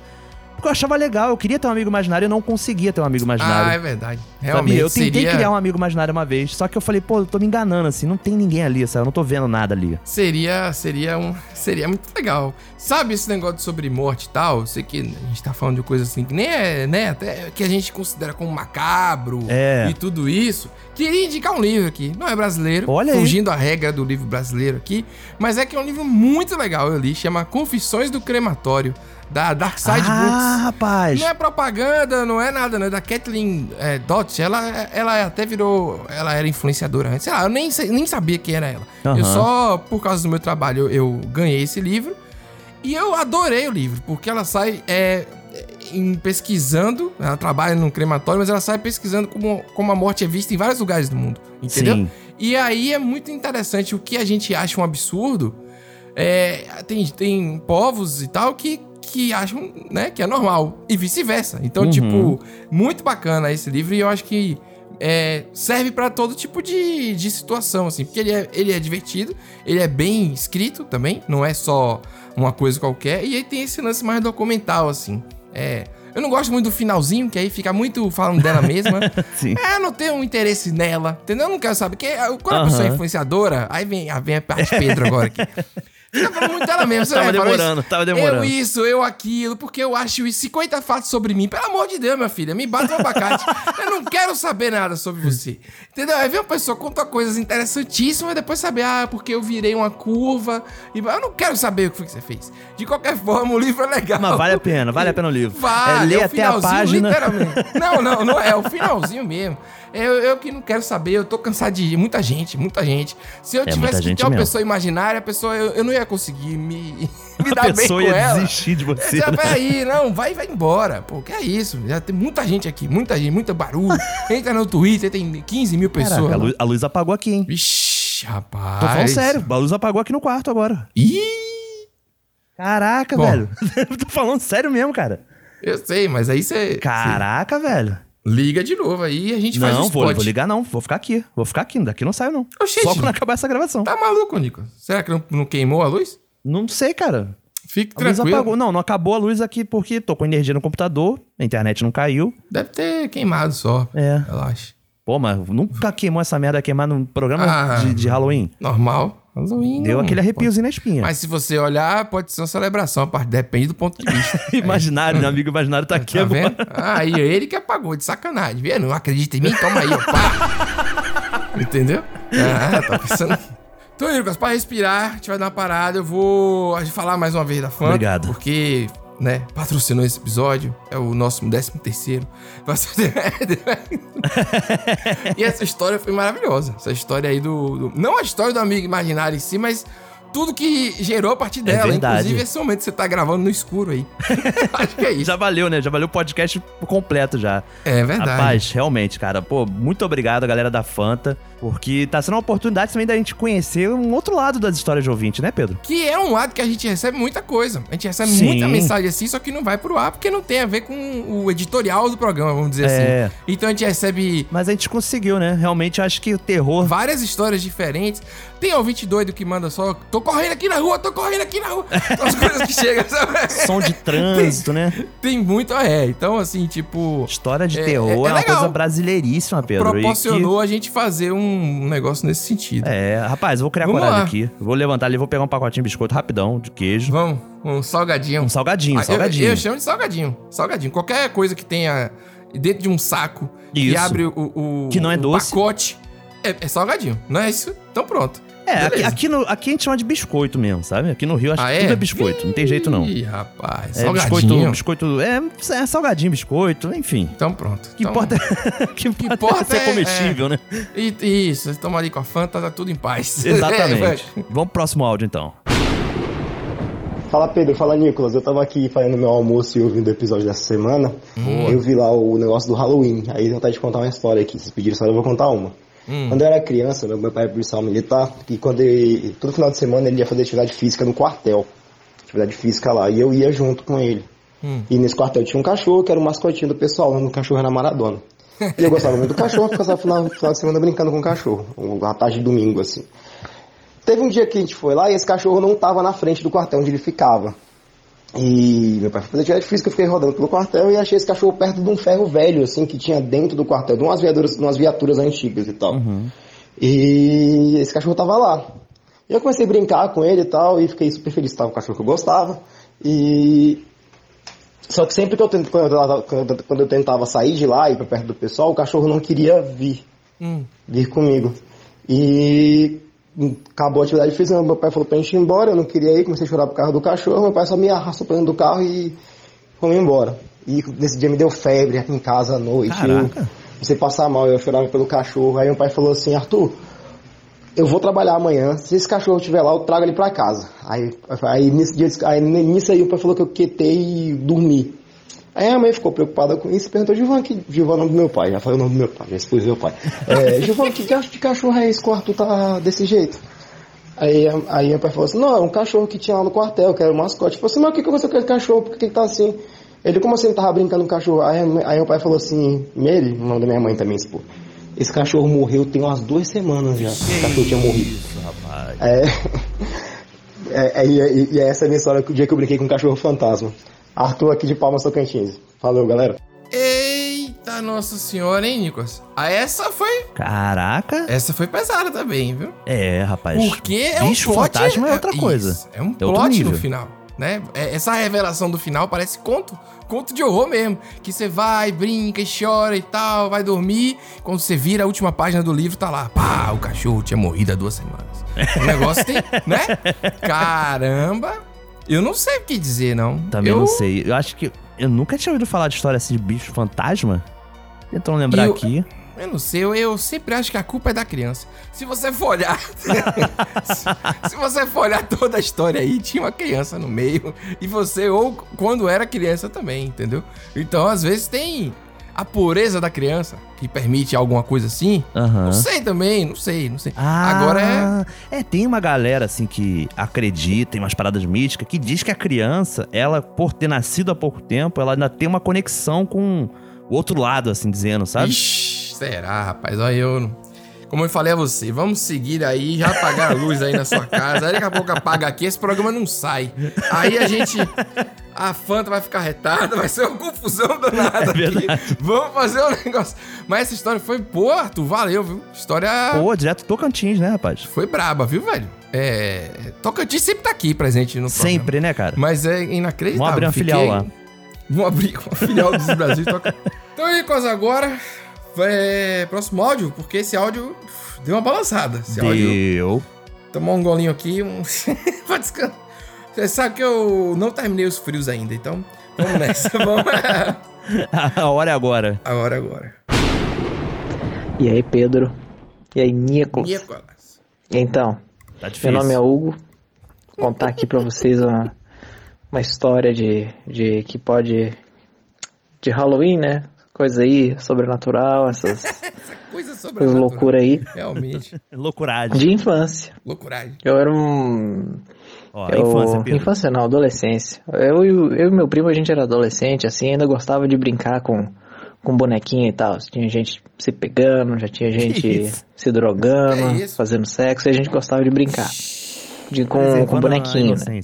D: Porque eu achava legal, eu queria ter um amigo imaginário e não conseguia ter um amigo imaginário.
C: Ah, é verdade.
D: Sabia?
C: Realmente.
D: Eu tentei
C: seria,
D: criar um amigo imaginário uma vez, só que eu falei, pô, eu tô me enganando assim, não tem ninguém ali, sabe? Eu não tô vendo nada ali.
C: Seria, seria um. Seria muito legal. Sabe esse negócio de sobre morte e tal? Eu sei que a gente tá falando de coisas assim que nem é, né? Até que a gente considera como macabro
D: É.
C: e tudo isso. Queria indicar um livro aqui. Não é brasileiro.
D: Olha aí.
C: Fugindo a regra do livro brasileiro aqui. Mas é que é um livro muito legal. Eu li. Chama Confissões do Crematório. Da Dark Side
D: ah,
C: Books.
D: rapaz.
C: Não é propaganda, não é nada, né? Da Kathleen é, Dodge, ela, ela até virou. Ela era influenciadora antes. Sei lá, eu nem, nem sabia quem era ela.
D: Aham.
C: Eu só, por causa do meu trabalho, eu, eu ganhei esse livro. E eu adorei o livro, porque ela sai é, em pesquisando. Ela trabalha num crematório, mas ela sai pesquisando como, como a morte é vista em vários lugares do mundo. Entendeu?
D: Sim.
C: E aí é muito interessante o que a gente acha um absurdo. É, tem, tem povos e tal que, que acham né, que é normal. E vice-versa. Então,
D: Uhum.
C: tipo, muito bacana esse livro e eu acho que é, serve pra todo tipo de, de situação, assim. Porque ele é, ele é divertido, ele é bem escrito também, não é só uma coisa qualquer. E aí tem esse lance mais documental, assim. É. Eu não gosto muito do finalzinho, que aí fica muito falando dela mesma.
D: Sim.
C: É, eu não tenho um interesse nela, entendeu? Eu não quero saber. Porque quando a pessoa é influenciadora, aí vem, vem a parte Pedro agora aqui. Falando muito dela mesma. você
D: Tava demorando,
C: isso,
D: tava demorando.
C: Eu isso, eu aquilo, porque eu acho isso. 50 fatos sobre mim. Pelo amor de Deus, minha filha, me bata um abacate. eu não quero saber nada sobre você. Entendeu? Aí vem uma pessoa conta coisas interessantíssimas e depois saber, ah, porque eu virei uma curva. E eu não quero saber o que foi que você fez. De qualquer forma, o livro é legal.
D: Mas vale a pena, vale a pena o livro.
C: Vale,
D: é ler
C: é o
D: até a página.
C: literalmente. Não, não, não é. É o finalzinho mesmo. Eu, eu que não quero saber, eu tô cansado de muita gente, muita gente. Se eu
D: É,
C: tivesse que ter uma
D: mesmo.
C: pessoa imaginária, a pessoa, eu, eu não ia conseguir me, me
D: A
C: dar bem
D: pessoa
C: com
D: ia
C: ela.
D: desistir de você,
C: Já,
D: né?
C: Peraí, não, vai, vai embora. Pô, que é isso? Já tem muita gente aqui, muita gente, muita barulho. Entra no Twitter, tem 15 mil pessoas.
D: Caraca, a, luz, a luz apagou aqui, hein?
C: Vixe, rapaz.
D: Tô falando sério, a luz apagou aqui no quarto agora.
C: Ih,
D: Caraca,
C: Bom.
D: velho. Tô falando sério mesmo, cara.
C: eu sei, mas aí você.
D: Caraca, velho.
C: Liga de novo aí e a gente faz
D: Não, vou, ligar não. Vou ficar aqui. Vou ficar aqui. Daqui não saio não.
C: Oxente.
D: Só quando acabar essa gravação.
C: Tá maluco, Nico? Será que não, não queimou a luz?
D: Não sei, cara.
C: Fique
D: A luz
C: tranquilo.
D: apagou. Não, não acabou a luz aqui porque tô com energia no computador, a internet não caiu.
C: Deve ter queimado só.
D: É.
C: Relaxa.
D: Pô, mas nunca queimou essa merda queimar num programa
C: Ah.
D: de, de Halloween.
C: Normal. Halloween.
D: Deu
C: não
D: aquele arrepiozinho na espinha.
C: Mas se você olhar, pode ser uma celebração, a parte depende do ponto de vista.
D: imaginário, meu amigo imaginário tá aqui
C: Tá
D: agora.
C: vendo? Ah, e ele que apagou, de sacanagem. Vê? Não acredita em mim? Toma aí, ó. Pá. Entendeu? Ah, tá pensando aqui. Então, Lucas, pra respirar, a gente vai dar uma parada. Eu vou falar mais uma vez da Fanta.
D: Obrigado.
C: Porque, né, patrocinou esse episódio. É o nosso 13 terceiro. e essa história foi maravilhosa. Essa história aí do, do- Não a história do amigo imaginário em si, mas tudo que gerou a partir dela.
D: verdade.
C: Inclusive esse momento que você tá gravando no escuro aí. Acho que é isso.
D: Já valeu, né? Já valeu o podcast completo já.
C: É verdade.
D: Rapaz, realmente, cara. Pô, muito obrigado, galera da Fanta. Porque tá sendo uma oportunidade também da gente conhecer um outro lado das histórias de ouvinte, né, Pedro?
C: Que é um lado que a gente recebe muita coisa. A gente recebe
D: Sim.
C: muita mensagem assim, só que não vai pro ar porque não tem a ver com o editorial do programa, vamos dizer
D: É.
C: assim. Então a gente recebe
D: Mas a gente conseguiu, né? Realmente acho que o terror.
C: várias histórias diferentes. Tem ouvinte doido que manda só, tô correndo aqui na rua, tô correndo aqui na rua. As coisas que chegam, sabe?
D: Som de trânsito, né?
C: Tem muito, é. Então, assim, tipo.
D: História de
C: É-
D: terror
C: é-
D: é,
C: é
D: uma coisa brasileiríssima, Pedro. e que-
C: proporcionou a gente fazer um negócio nesse sentido.
D: É, rapaz, eu vou criar
C: Vamos
D: coragem
C: lá.
D: aqui. Vou levantar ali, vou pegar um pacotinho de biscoito rapidão, de queijo.
C: Vamos, um salgadinho.
D: Um salgadinho,
C: Ah, eu-
D: salgadinho.
C: Eu, chamo de salgadinho. Salgadinho. Qualquer coisa que tenha dentro de um saco e
D: Isso.
C: abre o, o-
D: Que não é doce.
C: pacote, é, é salgadinho. Não é isso? Então pronto.
D: É, aqui, aqui, no, aqui a gente chama de biscoito mesmo, sabe? Aqui no Rio acho
C: Ah,
D: que
C: é?
D: tudo é biscoito, não tem jeito não.
C: Ih, rapaz.
D: É
C: salgadinho.
D: biscoito, biscoito, é, é salgadinho, biscoito, enfim.
C: Então pronto.
D: Que
C: Então,
D: importa, que importa,
C: importa
D: é ser
C: é-
D: comestível, né?
C: e- Isso, toma ali com a Fanta, tá tudo em paz.
D: Exatamente. Vamos pro próximo áudio, então.
M: Fala Pedro, fala Nicolas. Eu tava aqui fazendo meu almoço e ouvindo o episódio dessa semana. Eu vi lá o negócio do Halloween. Aí eu vontade de contar uma história aqui. Se pediram história, eu vou contar uma. Quando eu era criança, meu pai é policial militar. E quando ele, todo final de semana ele ia fazer atividade física no quartel. Atividade física lá. E eu ia junto com ele. E nesse quartel tinha um cachorro que era o mascotinho do pessoal. O nome do cachorro era Maradona. E eu gostava muito do cachorro, ficava final, final de semana brincando com o cachorro. Uma tarde de domingo, assim. Teve um dia que a gente foi lá e esse cachorro não estava na frente do quartel onde ele ficava. E meu pai foi fazer atividade física, eu fiquei rodando pelo quartel e achei esse cachorro perto de um ferro velho, assim, que tinha dentro do quartel, de umas viaturas, umas viaturas antigas e tal. E esse cachorro tava lá. E eu comecei a brincar com ele e tal, e fiquei super feliz, tava um cachorro que eu gostava. E. Só que sempre que eu, tento, quando, eu, quando, eu tentava sair de lá e ir pra perto do pessoal, o cachorro não queria vir
C: Hum.
M: vir comigo. E acabou a atividade física, meu pai falou pra gente ir embora, eu não queria ir, comecei a chorar pro carro do cachorro, meu pai só me arrastou pra dentro do carro e fomos embora. E nesse dia me deu febre aqui em casa à noite, eu comecei a passar mal, eu chorava pelo cachorro, aí meu pai falou assim, Arthur, eu vou trabalhar amanhã, se esse cachorro estiver lá, eu trago ele pra casa. Aí, aí, nesse, dia, aí nisso aí o pai falou que eu quietei e dormi. Aí a mãe ficou preocupada com isso e perguntou, Gilvan, que Gilvan é o nome do meu pai, já falei o nome do meu pai, já expus meu pai. É, Gilvan, que diacho de cachorro é esse que o Arthur tá desse jeito? Aí, aí meu pai falou assim, não, é um cachorro que tinha lá no quartel, que era o mascote. Eu falei assim, mas o que aconteceu com esse cachorro? Por que ele tá assim? Ele, como assim, ele tava brincando com o cachorro? Aí, aí meu pai falou assim, Meire, o nome da minha mãe também, expor. Esse cachorro morreu tem umas duas semanas já. Esse cachorro tinha morrido. É, é, é, e, e- e essa é a minha história do dia que eu brinquei com um cachorro fantasma. Arthur aqui de Palmas Tocantins. Valeu, galera.
C: Eita, nossa senhora, hein, Nicolas? Ah, essa foi.
D: Caraca.
C: Essa foi pesada também, viu?
D: É, rapaz.
C: Porque é um
D: Bicho
C: plot.
D: fantasma é outra
C: isso,
D: coisa.
C: É um
D: É
C: plot no final, né? É- Essa revelação do final parece conto, conto de horror mesmo. Que você vai, brinca e chora e tal, vai dormir. Quando você vira a última página do livro, tá lá, pá, o cachorro tinha morrido há duas semanas. O negócio tem, né? Caramba! Eu não sei o que dizer, não.
D: Também
C: eu,
D: não sei. Eu acho que. Eu nunca tinha ouvido falar de história assim de bicho fantasma. Tentando lembrar
C: Eu-
D: aqui.
C: Eu não sei, eu, eu sempre acho que a culpa é da criança. Se você for olhar. se, se você for olhar toda a história aí, tinha uma criança no meio. E você, ou quando era criança também, entendeu? Então, às vezes, tem a pureza da criança que permite alguma coisa assim.
D: Aham.
C: Não sei também, não sei, não sei.
D: Ah,
C: Agora é.
D: é. tem uma galera assim que acredita em umas paradas místicas que diz que a criança, ela, por ter nascido há pouco tempo, ela ainda tem uma conexão com, o outro lado, assim, dizendo, sabe?
C: Ixi, será, rapaz? Olha, eu. Como eu falei a você, vamos seguir aí, já apagar a luz aí na sua casa. Aí daqui a pouco apaga aqui, esse programa não sai. Aí a gente. A Fanta vai ficar retada, vai ser uma confusão danada.
D: É verdade.
C: Vamos fazer um negócio. Mas essa história foi boa, Arthur. Valeu, viu? História.
D: Pô, direto Tocantins, né, rapaz?
C: Foi braba, viu, velho? É. Tocantins sempre tá aqui presente no programa.
D: Sempre, né, cara?
C: Mas é inacreditável.
D: Vamos abrir uma
C: Fiquei-
D: filial lá.
C: Vamos abrir uma filial dos Brasil. Toca... Então aí, coisa agora. É, próximo áudio, porque esse áudio deu uma balançada. Esse áudio.
D: Deu.
C: Tomar um golinho aqui, um. pra descansar. Você sabe que eu não terminei os frios ainda, então vamos nessa. vamos.
D: A hora é agora.
C: A hora é agora.
N: E aí, Pedro? E aí, Nicolas?
C: Nicolas.
N: Então,
D: Tá difícil.
N: meu nome é Hugo. Vou contar aqui pra vocês uma, uma história de, de que pode. de Halloween, né? Coisa aí, sobrenatural, essas
C: Coisa
N: coisas
C: sobrenatural.
N: loucura aí.
C: Realmente.
D: Loucuragem.
N: De infância.
C: Loucuragem.
N: Eu era um.
D: Ó,
N: eu,
D: infância, Pedro.
N: infância não, adolescência. Eu, e o- eu e meu primo, a gente era adolescente, assim, ainda gostava de brincar com, com bonequinho e tal. Tinha gente se pegando, já tinha gente se drogando,
C: isso?
N: fazendo sexo, e a gente gostava de brincar. De, com, com
D: Preservando a
N: bonequinho, né?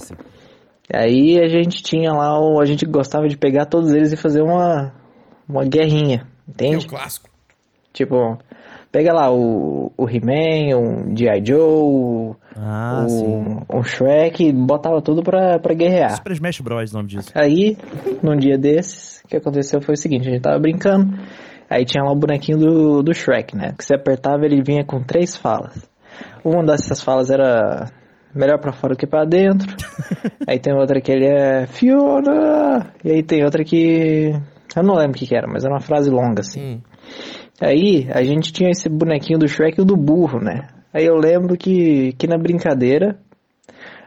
N: Aí a gente tinha lá, o, a gente gostava de pegar todos eles e fazer uma, uma guerrinha,
C: É o
N: entende?
C: clássico.
N: Tipo, pega lá o, o He-Man, o G.I. Joe,
D: Ah,
N: o, o Shrek, botava tudo pra, pra guerrear.
D: Super Smash Bros, o nome disso.
N: Aí, num dia desses, o que aconteceu foi o seguinte, a gente tava brincando, aí tinha lá o bonequinho do, do Shrek, né? Que você apertava, ele vinha com três falas. Uma dessas falas era melhor pra fora do que pra dentro. aí tem outra que ele é Fiona! E aí tem outra que... Eu não lembro o que que era, mas era uma frase longa, assim.
C: Hum.
N: Aí a gente tinha esse bonequinho do Shrek e o do burro, né? Aí eu lembro que, que na brincadeira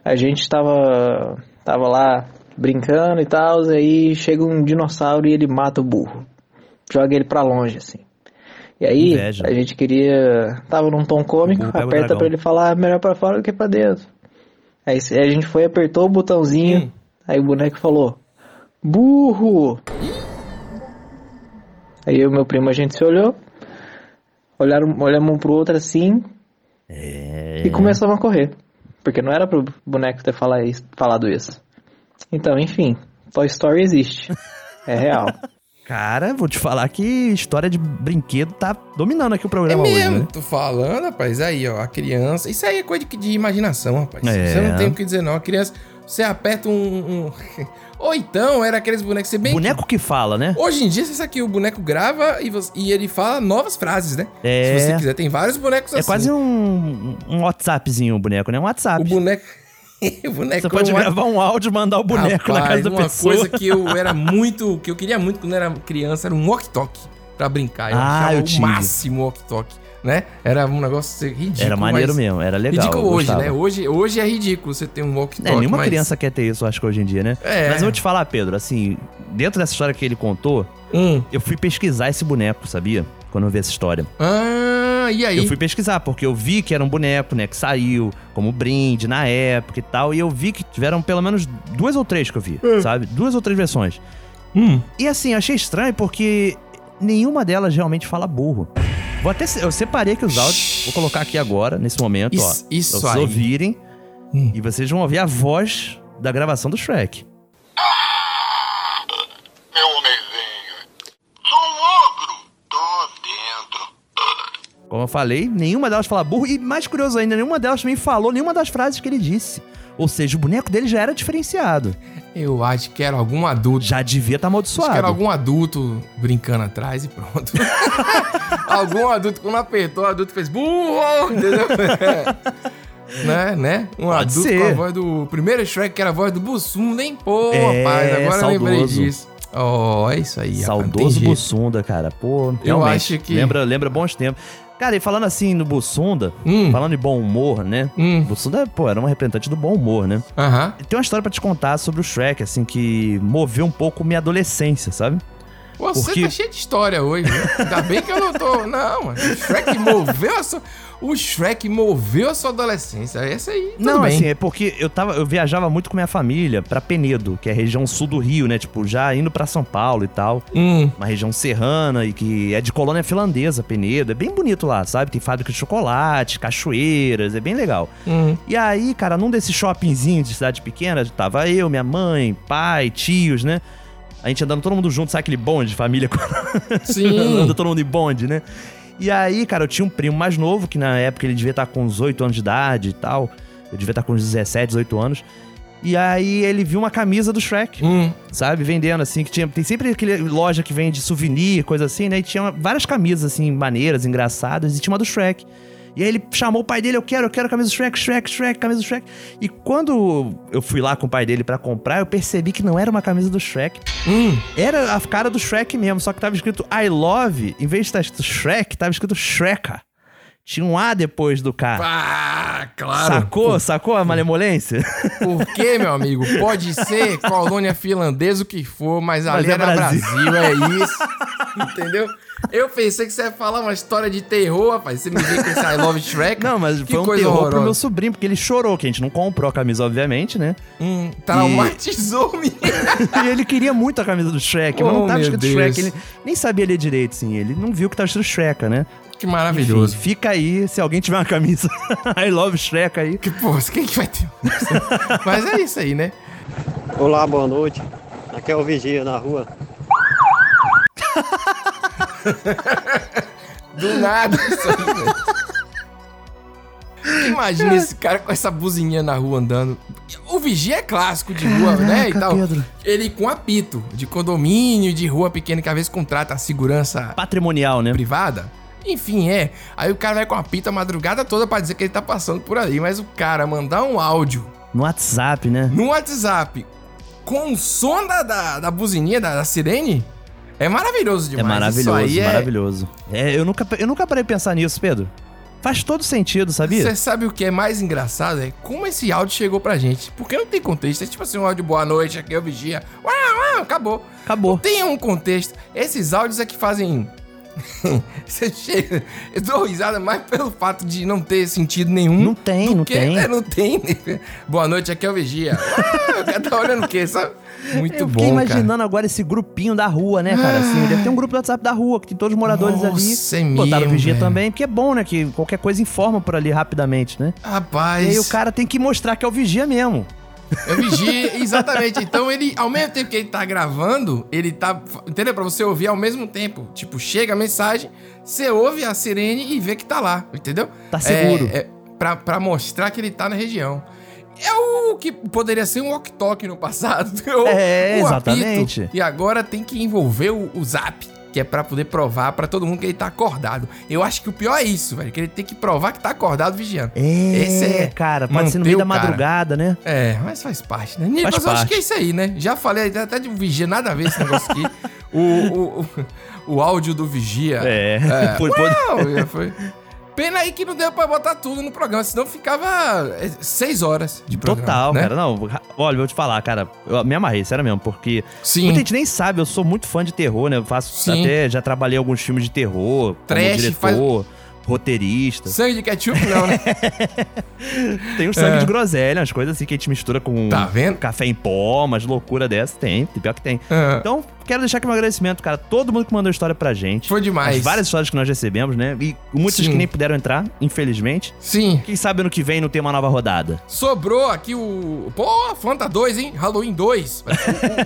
N: a gente tava, tava lá brincando e tal, aí chega um dinossauro e ele mata o burro. Joga ele pra longe, assim. E aí
D: Inveja.
N: a gente queria. Tava num tom cômico, aperta pra ele falar melhor pra fora do que pra dentro. Aí a gente foi, apertou o botãozinho,
C: Hum.
N: aí o boneco falou: Burro! Aí eu e meu primo a gente se olhou, olharam, olhamos um pro outro assim
D: É.
N: e começamos a correr. Porque não era pro boneco ter falado isso. Falado isso. Então, enfim, Toy Story existe. É real.
D: Cara, vou te falar que história de brinquedo tá dominando aqui o
C: É
D: programa hoje,
C: mesmo,
D: né?
C: tô falando, rapaz. Aí, ó, a criança. Isso aí é coisa de, de imaginação, rapaz.
D: É.
C: Você não tem o que dizer, não. A criança, você aperta um. um- Ou então era aqueles bonecos. Você bem.
D: Boneco que fala, né?
C: Hoje em dia, você sabe que o boneco grava e, você- e ele fala novas frases, né?
D: É.
C: Se você quiser, tem vários bonecos
D: É
C: assim.
D: quase um, um WhatsAppzinho o boneco, né? Um WhatsApp.
C: O boneco. o
D: Você pode
C: é uma-
D: gravar um áudio e mandar o boneco na
C: Rapaz,
D: casa da
C: uma
D: pessoa.
C: coisa que eu era muito. que eu queria muito quando era criança era um walk-talk pra brincar. Eu
D: Ah,
C: achava
D: eu
C: o
D: tive.
C: máximo walk-talk, né? Era um negócio ridículo.
D: Era maneiro mesmo, era legal.
C: Ridículo hoje,
D: gostava.
C: né? Hoje, hoje é ridículo você ter um walk-talk.
D: É, nenhuma
C: mas-
D: criança quer ter isso, acho que hoje em dia, né?
C: É.
D: Mas eu vou te falar, Pedro, assim, dentro dessa história que ele contou,
C: Hum.
D: eu fui pesquisar esse boneco, sabia? Quando eu vi essa história.
C: Ah, e aí?
D: Eu fui pesquisar, porque eu vi que era um boneco, né, que saiu como brinde na época e tal, e eu vi que tiveram pelo menos duas ou três que eu vi,
C: Hum.
D: sabe? Duas ou três versões. E assim, achei estranho porque nenhuma delas realmente fala burro. Vou até, eu separei aqui os áudios, vou colocar aqui agora, nesse momento,
C: Isso-
D: ó.
C: isso
D: pra vocês
C: aí. Hum.
D: ouvirem, e vocês vão ouvir a voz da gravação do Shrek.
B: Meu homenzinho. Sou um ogro. Tô dentro.
D: Como eu falei, nenhuma delas fala burro. E mais curioso ainda, nenhuma delas também falou nenhuma das frases que ele disse. Ou seja, o boneco dele já era diferenciado.
C: Eu acho que era algum adulto.
D: Já devia estar
C: Acho
D: amaldiçoado.
C: que era algum adulto brincando atrás e pronto. algum adulto, quando apertou, o adulto fez burro, entendeu? né, né? Um
D: Pode
C: adulto
D: ser.
C: com a voz do... Primeiro Shrek, que era a voz do Bussum, nem pô,
D: É,
C: rapaz. Agora eu lembrei
D: saudoso.
C: disso. Ó, é isso aí.
D: Saudoso. Bussunda, cara. Pô, realmente.
C: acho que-
D: Lembra, lembra bons tempos. Cara, e falando assim no Bussunda,
C: Hum.
D: falando em bom humor, né? Bussunda, pô, era uma representante do bom humor, né?
C: Aham.
D: Tem uma história pra te contar sobre o Shrek, assim, que moveu um pouco minha adolescência, sabe?
C: Você
D: Porque-
C: tá cheio de história hoje. né? Ainda bem que eu não tô. Não, mano. O Shrek moveu a sua. O Shrek moveu a sua adolescência. Essa aí,
D: Não,
C: bem.
D: assim, é porque eu tava, eu viajava muito com minha família pra Penedo, que é a região sul do Rio, né? Tipo, já indo pra São Paulo e tal.
C: Hum.
D: Uma região serrana e que é de colônia finlandesa, Penedo. É bem bonito lá, sabe? Tem fábrica de chocolate, cachoeiras, é bem legal.
C: Hum.
D: E aí, cara, num desses shoppingzinhos de cidade pequena, tava eu, minha mãe, pai, tios, né? A gente andando todo mundo junto, sabe aquele bonde de família?
C: Sim.
D: Anda todo mundo em bonde, né? E aí, cara, eu tinha um primo mais novo, que na época ele devia estar com uns 8 anos de idade e tal. Eu devia estar com uns 17, 18 anos. E aí ele viu uma camisa do Shrek,
C: Hum.
D: sabe? Vendendo, assim, que tinha. Tem sempre aquele loja que vende souvenir, coisa assim, né? E tinha várias camisas, assim, maneiras, engraçadas, e tinha uma do Shrek. E aí ele chamou o pai dele, eu quero, eu quero a camisa do Shrek, Shrek, Shrek, camisa do Shrek. E quando eu fui lá com o pai dele pra comprar, eu percebi que não era uma camisa do Shrek.
C: Hum.
D: Era a cara do Shrek mesmo, só que tava escrito I love, em vez de estar escrito Shrek, tava escrito Shreka. Tinha um A depois do K.
C: Ah, claro.
D: Sacou? Sacou a malemolência?
C: Porque, meu amigo, pode ser colônia finlandesa o que for, mas ali
D: é
C: era
D: Brasil.
C: Brasil. é isso. Entendeu? Eu pensei que você ia falar uma história de terror, rapaz. Você me vê com esse I Love Shrek.
D: Não, mas
C: que
D: foi um terror pro
C: horrorosa.
D: meu sobrinho, porque ele chorou, que a gente não comprou a camisa, obviamente, né?
C: Hum, traumatizou me.
D: e ele queria muito a camisa do Shrek, mas
C: Oh,
D: não tava
C: meu
D: escrito
C: Deus.
D: Shrek. Ele nem sabia ler direito, assim. Ele não viu que tava escrito Shreka, né?
C: Que maravilhoso.
D: Enfim, fica aí, se alguém tiver uma camisa I Love Shrek aí.
C: Que, pô, quem que vai ter? Mas é isso aí, né?
O: Olá, boa noite. Aqui é o Vigia na rua.
C: Do nada isso aí, velho. Imagina esse cara com essa buzininha na rua andando. O vigia é clássico de rua, né? E
D: Caraca,
C: tal.
D: Pedro.
C: Ele com apito de condomínio, de rua pequena, que às vezes contrata a segurança
D: Patrimonial, né?
C: privada. Enfim, é. Aí o cara vai com apito a madrugada toda pra dizer que ele tá passando por ali. Mas o cara mandar um áudio
D: No WhatsApp, né?
C: no WhatsApp com o som da, da, da buzininha, da, da sirene, é maravilhoso
D: É
C: demais.
D: maravilhoso,
C: Isso aí é-
D: maravilhoso. É, eu nunca, eu nunca parei de pensar nisso, Pedro. Faz todo sentido, sabia?
C: Você sabe o que é mais engraçado? É como esse áudio chegou pra gente. Porque não tem contexto. É tipo assim, um áudio boa noite, aqui eu vigia. Uau, uau, acabou.
D: Acabou.
C: Tem um contexto. Esses áudios é que fazem. Você chega. Eu dou risada mais pelo fato de não ter sentido nenhum.
D: Não tem, não
C: que-
D: tem.
C: É, não tem. Boa noite, aqui é o Vigia. Uau, o cara tá olhando o quê? Sabe? Muito
D: eu
C: bom.
D: fiquei
C: cara.
D: imaginando agora esse grupinho da rua, né, cara? Assim, deve ter um grupo do WhatsApp da rua, que tem todos os moradores
C: Nossa, é
D: ali. Botaram
C: mesmo,
D: o vigia
C: velho.
D: também, porque é bom, né? Que qualquer coisa informa por ali rapidamente, né?
C: Rapaz.
D: E aí o cara tem que mostrar que é o vigia mesmo.
C: Eu vigia, exatamente. Então ele, ao mesmo tempo que ele tá gravando, ele tá. Entendeu? Pra você ouvir ao mesmo tempo. Tipo, chega a mensagem, você ouve a sirene e vê que tá lá, entendeu?
D: Tá seguro.
C: É, é pra, pra mostrar que ele tá na região. É o que poderia ser um walk-talk no passado.
D: É,
C: o apito.
D: exatamente.
C: E agora tem que envolver o, o zap. Que é pra poder provar pra todo mundo que ele tá acordado. Eu acho que o pior é isso, velho. Que ele tem que provar que tá acordado vigiando.
D: É,
C: Esse é
D: cara, pode ser no meio da
C: o cara.
D: madrugada, né?
C: É, mas faz parte, né? Nicolas, eu acho
D: parte.
C: que é isso aí, né? Já falei até de um vigia, nada a ver esse negócio aqui. o, o, o, o áudio do vigia.
D: É, por- por-
C: uau, foi. Pena aí que não deu pra botar tudo no programa, senão ficava é, seis horas de programa.
D: Total,
C: né?
D: cara. Não, olha, vou te falar, cara. Eu me amarrei, sério mesmo, porque.
C: Sim.
D: Muita gente nem sabe, eu sou muito fã de terror, né? Eu faço
C: Sim.
D: até. Já trabalhei alguns filmes de terror,
C: Trash,
D: como diretor, roteirista.
C: Sangue de ketchup, não, né?
D: Tem um sangue
C: É.
D: de groselha, umas coisas assim que a gente mistura com
C: Tá vendo?
D: café em pó, umas loucura dessa. Tem, tem pior que tem.
C: É.
D: Então, quero deixar aqui um agradecimento, cara. Todo mundo que mandou história pra gente.
C: Foi demais.
D: As várias histórias que nós recebemos, né? E muitas
C: Sim.
D: que nem puderam entrar, infelizmente.
C: Sim.
D: Quem sabe ano que vem não tem uma nova rodada.
C: Sobrou aqui o. Pô, Fanta 2, hein? Halloween 2.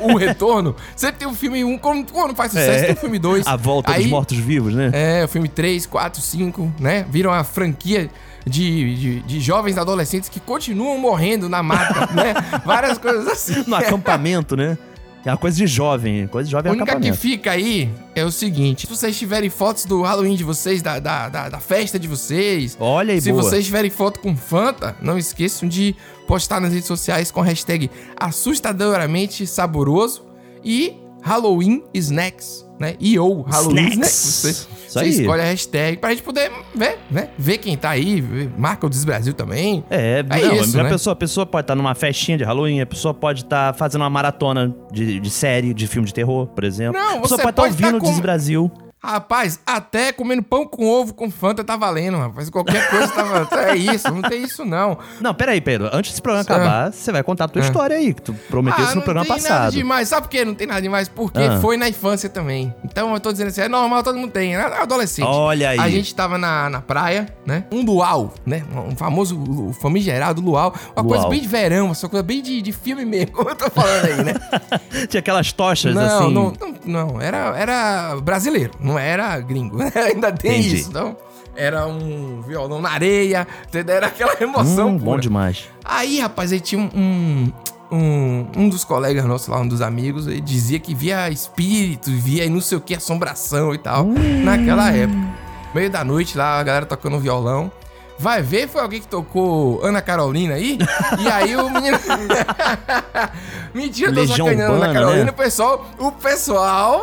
C: O, o retorno. Sempre tem um filme 1. Quando, quando faz sucesso, tem um filme 2.
D: É. A volta dos mortos-vivos, né?
C: É, o filme 3, 4, 5, né? Viram a franquia de, de, de jovens adolescentes que continuam morrendo na mata, né? Várias coisas assim.
D: No acampamento, né? É uma coisa de jovem. Coisa de jovem
C: A
D: é
C: única que
D: acampamento.
C: fica aí é o seguinte: se vocês tiverem fotos do Halloween de vocês, da, da, da, da festa de vocês,
D: Olha aí,
C: se
D: boa.
C: vocês tiverem foto com Fanta, não esqueçam de postar nas redes sociais com a hashtag assustadoramente saboroso e Halloween Snacks, né? E ou Halloween
D: Snacks.
C: Snacks. Você, você escolhe a hashtag pra gente poder ver, né? Ver quem tá aí, ver- marca o Desbrasil também.
D: É,
C: É
D: não,
C: isso,
D: a,
C: né?
D: pessoa, a pessoa pode estar numa festinha de Halloween, a pessoa pode estar fazendo uma maratona de, de série, de filme de terror, por exemplo.
C: Não,
D: a pessoa
C: você
D: pode estar
C: pode tá
D: ouvindo o
C: com-
D: Desbrasil.
C: Rapaz, até comendo pão com ovo com Fanta tá valendo, rapaz. Qualquer coisa tá valendo. É isso, não tem isso não.
D: Não, peraí, Pedro. Antes desse programa
C: Ah.
D: acabar, você vai contar a tua
C: Ah.
D: história aí, que tu prometeu isso no programa
C: não tem nada
D: passado.
C: demais. Sabe por quê? Não tem nada demais? Porque
D: Ah.
C: foi na infância também. Então eu tô dizendo assim, é normal, todo mundo tem. É adolescente.
D: Olha aí.
C: A gente tava na, na praia, né? Um luau, né? Um famoso lu- famigerado luau. Uma coisa
D: Luau.
C: bem de verão, uma coisa bem de, de filme mesmo, como eu tô falando aí, né?
D: Tinha aquelas tochas
C: não,
D: assim.
C: não, não, não. Era, era brasileiro, não era gringo. Ainda tem
D: Entendi.
C: isso, então. Era um violão na areia, entendeu? Era aquela emoção
D: Hum, bom demais.
C: Aí, rapaz, aí tinha um, um, um dos colegas nossos lá, um dos amigos, ele dizia que via espírito, via não sei o que, assombração e tal, naquela época. Meio da noite lá, a galera tocando violão. Vai ver, foi alguém que tocou Ana Carolina aí? e aí o menino. Mentira, tô sacaneando Ana
D: Urbana,
C: Carolina.
D: né?
C: O pessoal, o pessoal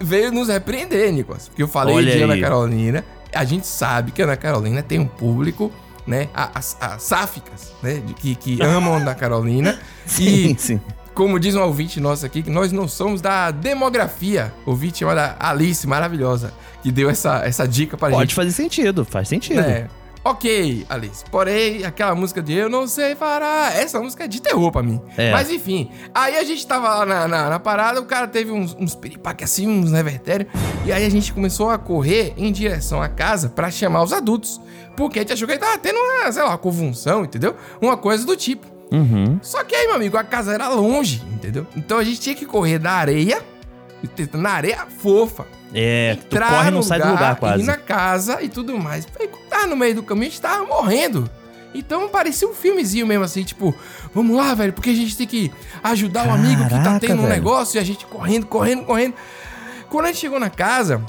C: veio nos repreender, Nicolas. Porque eu falei
D: Olha
C: de Ana
D: aí.
C: Carolina. A gente sabe que Ana Carolina tem um público, né? As, as sáficas, né? de- Que, que amam Ana Carolina.
D: Sim,
C: e,
D: sim.
C: como diz um ouvinte nosso aqui, que nós não somos da demografia. Ouvinte chamada Alice, maravilhosa, que deu essa, essa dica pra
D: Pode
C: gente.
D: fazer sentido, faz sentido.
C: É. Ok, Alice. Porém, aquela música de Eu Não Sei Parar, essa música é de terror pra mim.
D: É.
C: Mas enfim, aí a gente tava lá na, na, na parada, o cara teve uns, uns piripaque assim, uns revertérios, e aí a gente começou a correr em direção à casa pra chamar os adultos. Porque a gente achou que ele tava tendo uma, sei lá, uma convulsão, entendeu? Uma coisa do tipo.
D: Uhum.
C: Só que aí, meu amigo, a casa era longe, entendeu? Então a gente tinha que correr na areia, na areia fofa
D: É, tu corre não sai do lugar quase.
C: Ir na casa e tudo mais. Aí, tava no meio do caminho, a gente tava morrendo. Então parecia um filmezinho mesmo assim, tipo, vamos lá, velho, porque a gente tem que ajudar o amigo que tá
D: Caraca,
C: tendo um
D: velho.
C: negócio e a gente correndo, correndo, correndo. Quando a gente chegou na casa,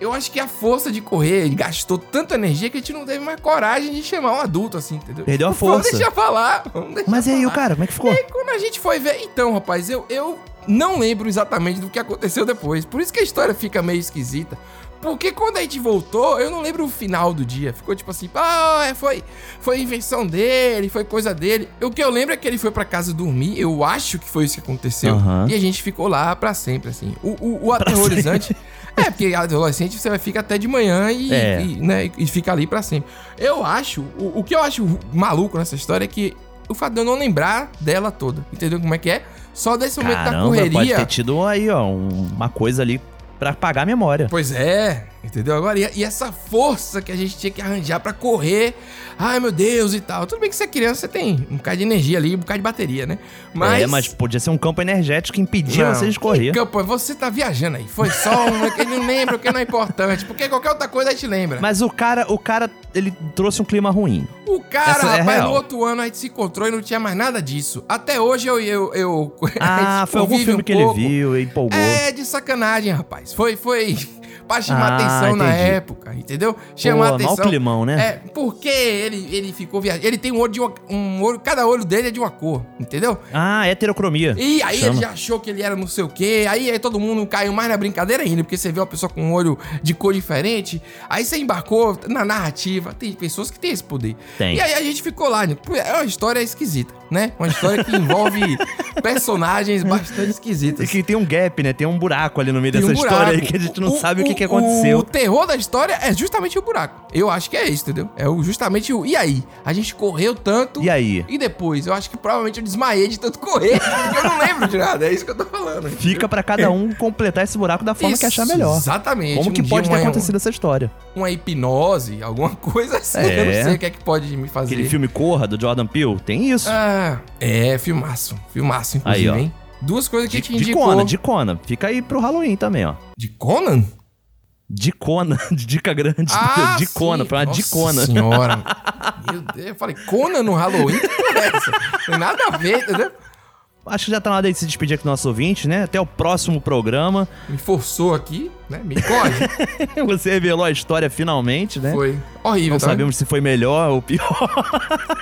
C: eu acho que a força de correr gastou tanta energia que a gente não teve mais coragem de chamar um adulto assim, entendeu?
D: Perdeu a
C: Vamos
D: força.
C: deixar falar, vamos deixar
D: Mas e aí, o
C: falar.
D: cara, como é que ficou?
C: E aí, quando a gente foi ver. Então, rapaz, eu, eu não lembro exatamente do que aconteceu depois. Por isso que a história fica meio esquisita. Porque quando a gente voltou, eu não lembro o final do dia. Ficou tipo assim, ah, é, foi, foi invenção dele, foi coisa dele. O que eu lembro é que ele foi pra casa dormir. Eu acho que foi isso que aconteceu.
D: Aham.
C: E a gente ficou lá pra sempre, assim. O, o, o aterrorizante. É, porque adolescente você vai ficar até de manhã e,
D: É.
C: e, né, e fica ali pra sempre. Eu acho, o, o que eu acho maluco nessa história é que o fato de eu não lembrar dela toda. Entendeu como é que é? Só desse momento da
D: Caramba,
C: correria.
D: pode ter tido aí, ó, um- uma coisa ali pra apagar a memória.
C: Pois é, entendeu? Agora, e, e essa força que a gente tinha que arranjar pra correr. Ai, meu Deus e tal. Tudo bem que você é criança, você tem um bocado de energia ali, um bocado de bateria, né? Mas.
D: É, mas podia ser um campo energético que impedia
C: Não,
D: você de correr.
C: que campo? Você tá viajando aí. Foi só um que ele não lembra, o que não é importante. Porque qualquer outra coisa a gente lembra.
D: Mas o cara, o cara, ele trouxe um clima ruim.
C: O cara,
D: Essa é
C: rapaz,
D: real.
C: no outro ano a gente se encontrou e não tinha mais nada disso. Até hoje eu. eu, eu
D: Ah, foi algum filme
C: um
D: que ele
C: pouco.
D: viu e empolgou.
C: É de sacanagem, rapaz. Foi, foi pra chamar
D: Ah,
C: atenção na
D: entendi.
C: época, entendeu? Chamar
D: Pô,
C: atenção.
D: mau climão, né?
C: É, porque ele, ele ficou viajando. Ele tem um olho de uma, um olho, cada olho dele é de uma cor, entendeu?
D: Ah, heterocromia.
C: E aí
D: Chama.
C: ele já achou que ele era não sei o quê. Aí, aí todo mundo caiu mais na brincadeira ainda, porque você vê uma pessoa com um olho de cor diferente. Aí você embarcou na narrativa. Tem pessoas que têm esse poder.
D: Tem.
C: E aí a gente ficou lá. né? É uma história esquisita, né? Uma história que envolve personagens bastante esquisitas.
D: E que tem um gap, né? Tem um buraco ali no meio
C: Tem
D: dessa
C: um
D: história aí que a gente não
C: O-
D: sabe o, que, que aconteceu.
C: O terror da história é justamente o buraco. Eu acho que é isso, entendeu? É o, justamente o. E aí? A gente correu tanto.
D: E aí?
C: E depois? Eu acho que provavelmente eu desmaiei de tanto correr. porque eu não lembro de nada. É isso que eu tô falando.
D: Fica pra cada um completar esse buraco da forma que achar
C: Isso,
D: melhor.
C: Exatamente.
D: Como
C: Um
D: que pode ter
C: uma-
D: acontecido essa história?
C: Uma hipnose, alguma coisa assim.
D: É.
C: Eu não sei o que é que pode me fazer.
D: Aquele filme Corra, do Jordan Peele, tem isso.
C: Ah, é, filmaço. Filmaço, inclusive,
D: Aí, ó.
C: hein? Duas coisas que
D: de,
C: te
D: de
C: indicou.
D: Conan, de Conan. Fica aí pro Halloween também, ó.
C: De Conan?
D: De Conan, de dica grande.
C: Ah,
D: de
C: sim.
D: Foi uma
C: Nossa
D: dicona.
C: senhora. Meu Deus, eu falei, Conan no Halloween? Que porra é essa? Tem nada a ver, entendeu?
D: Acho que já tá na hora de se despedir aqui do nosso ouvinte, né? Até o próximo programa.
C: Me forçou aqui, né? Me corre.
D: Você revelou a história finalmente, né?
C: Foi horrível,
D: Não
C: tá vendo?
D: sabemos se foi melhor ou pior.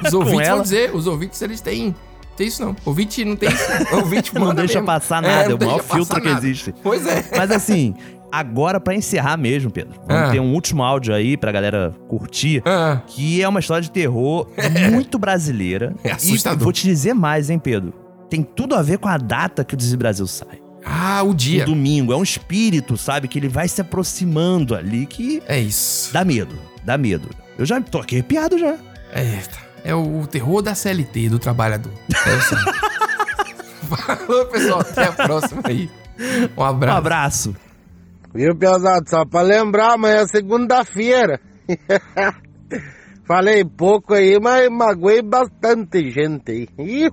C: Os ouvintes vão dizer, os ouvintes, eles têm Tem isso não. Ouvinte não tem isso. Ouvinte
D: Não deixa
C: mesmo.
D: passar
C: É,
D: nada, é, o maior filtro que
C: nada.
D: existe.
C: Pois é.
D: Mas assim, agora pra encerrar mesmo, Pedro, vamos
C: Ah.
D: ter um último áudio aí pra galera curtir,
C: Ah.
D: que é uma história de terror muito brasileira.
C: É assustador.
D: E vou te dizer mais, hein, Pedro? Tem tudo a ver com a data que o Desi Brasil sai.
C: Ah, o dia.
D: O domingo. É um espírito, sabe? Que ele vai se aproximando ali que.
C: É isso.
D: Dá medo. Dá medo. Eu já tô aqui arrepiado já.
C: É, é o terror da CLT, do trabalhador. É isso aí. Falou, pessoal. Até a próxima aí. Um abraço.
D: Um abraço.
P: Viu, Piazado? Só pra lembrar, amanhã é segunda-feira. Falei pouco aí, mas magoei bastante gente aí.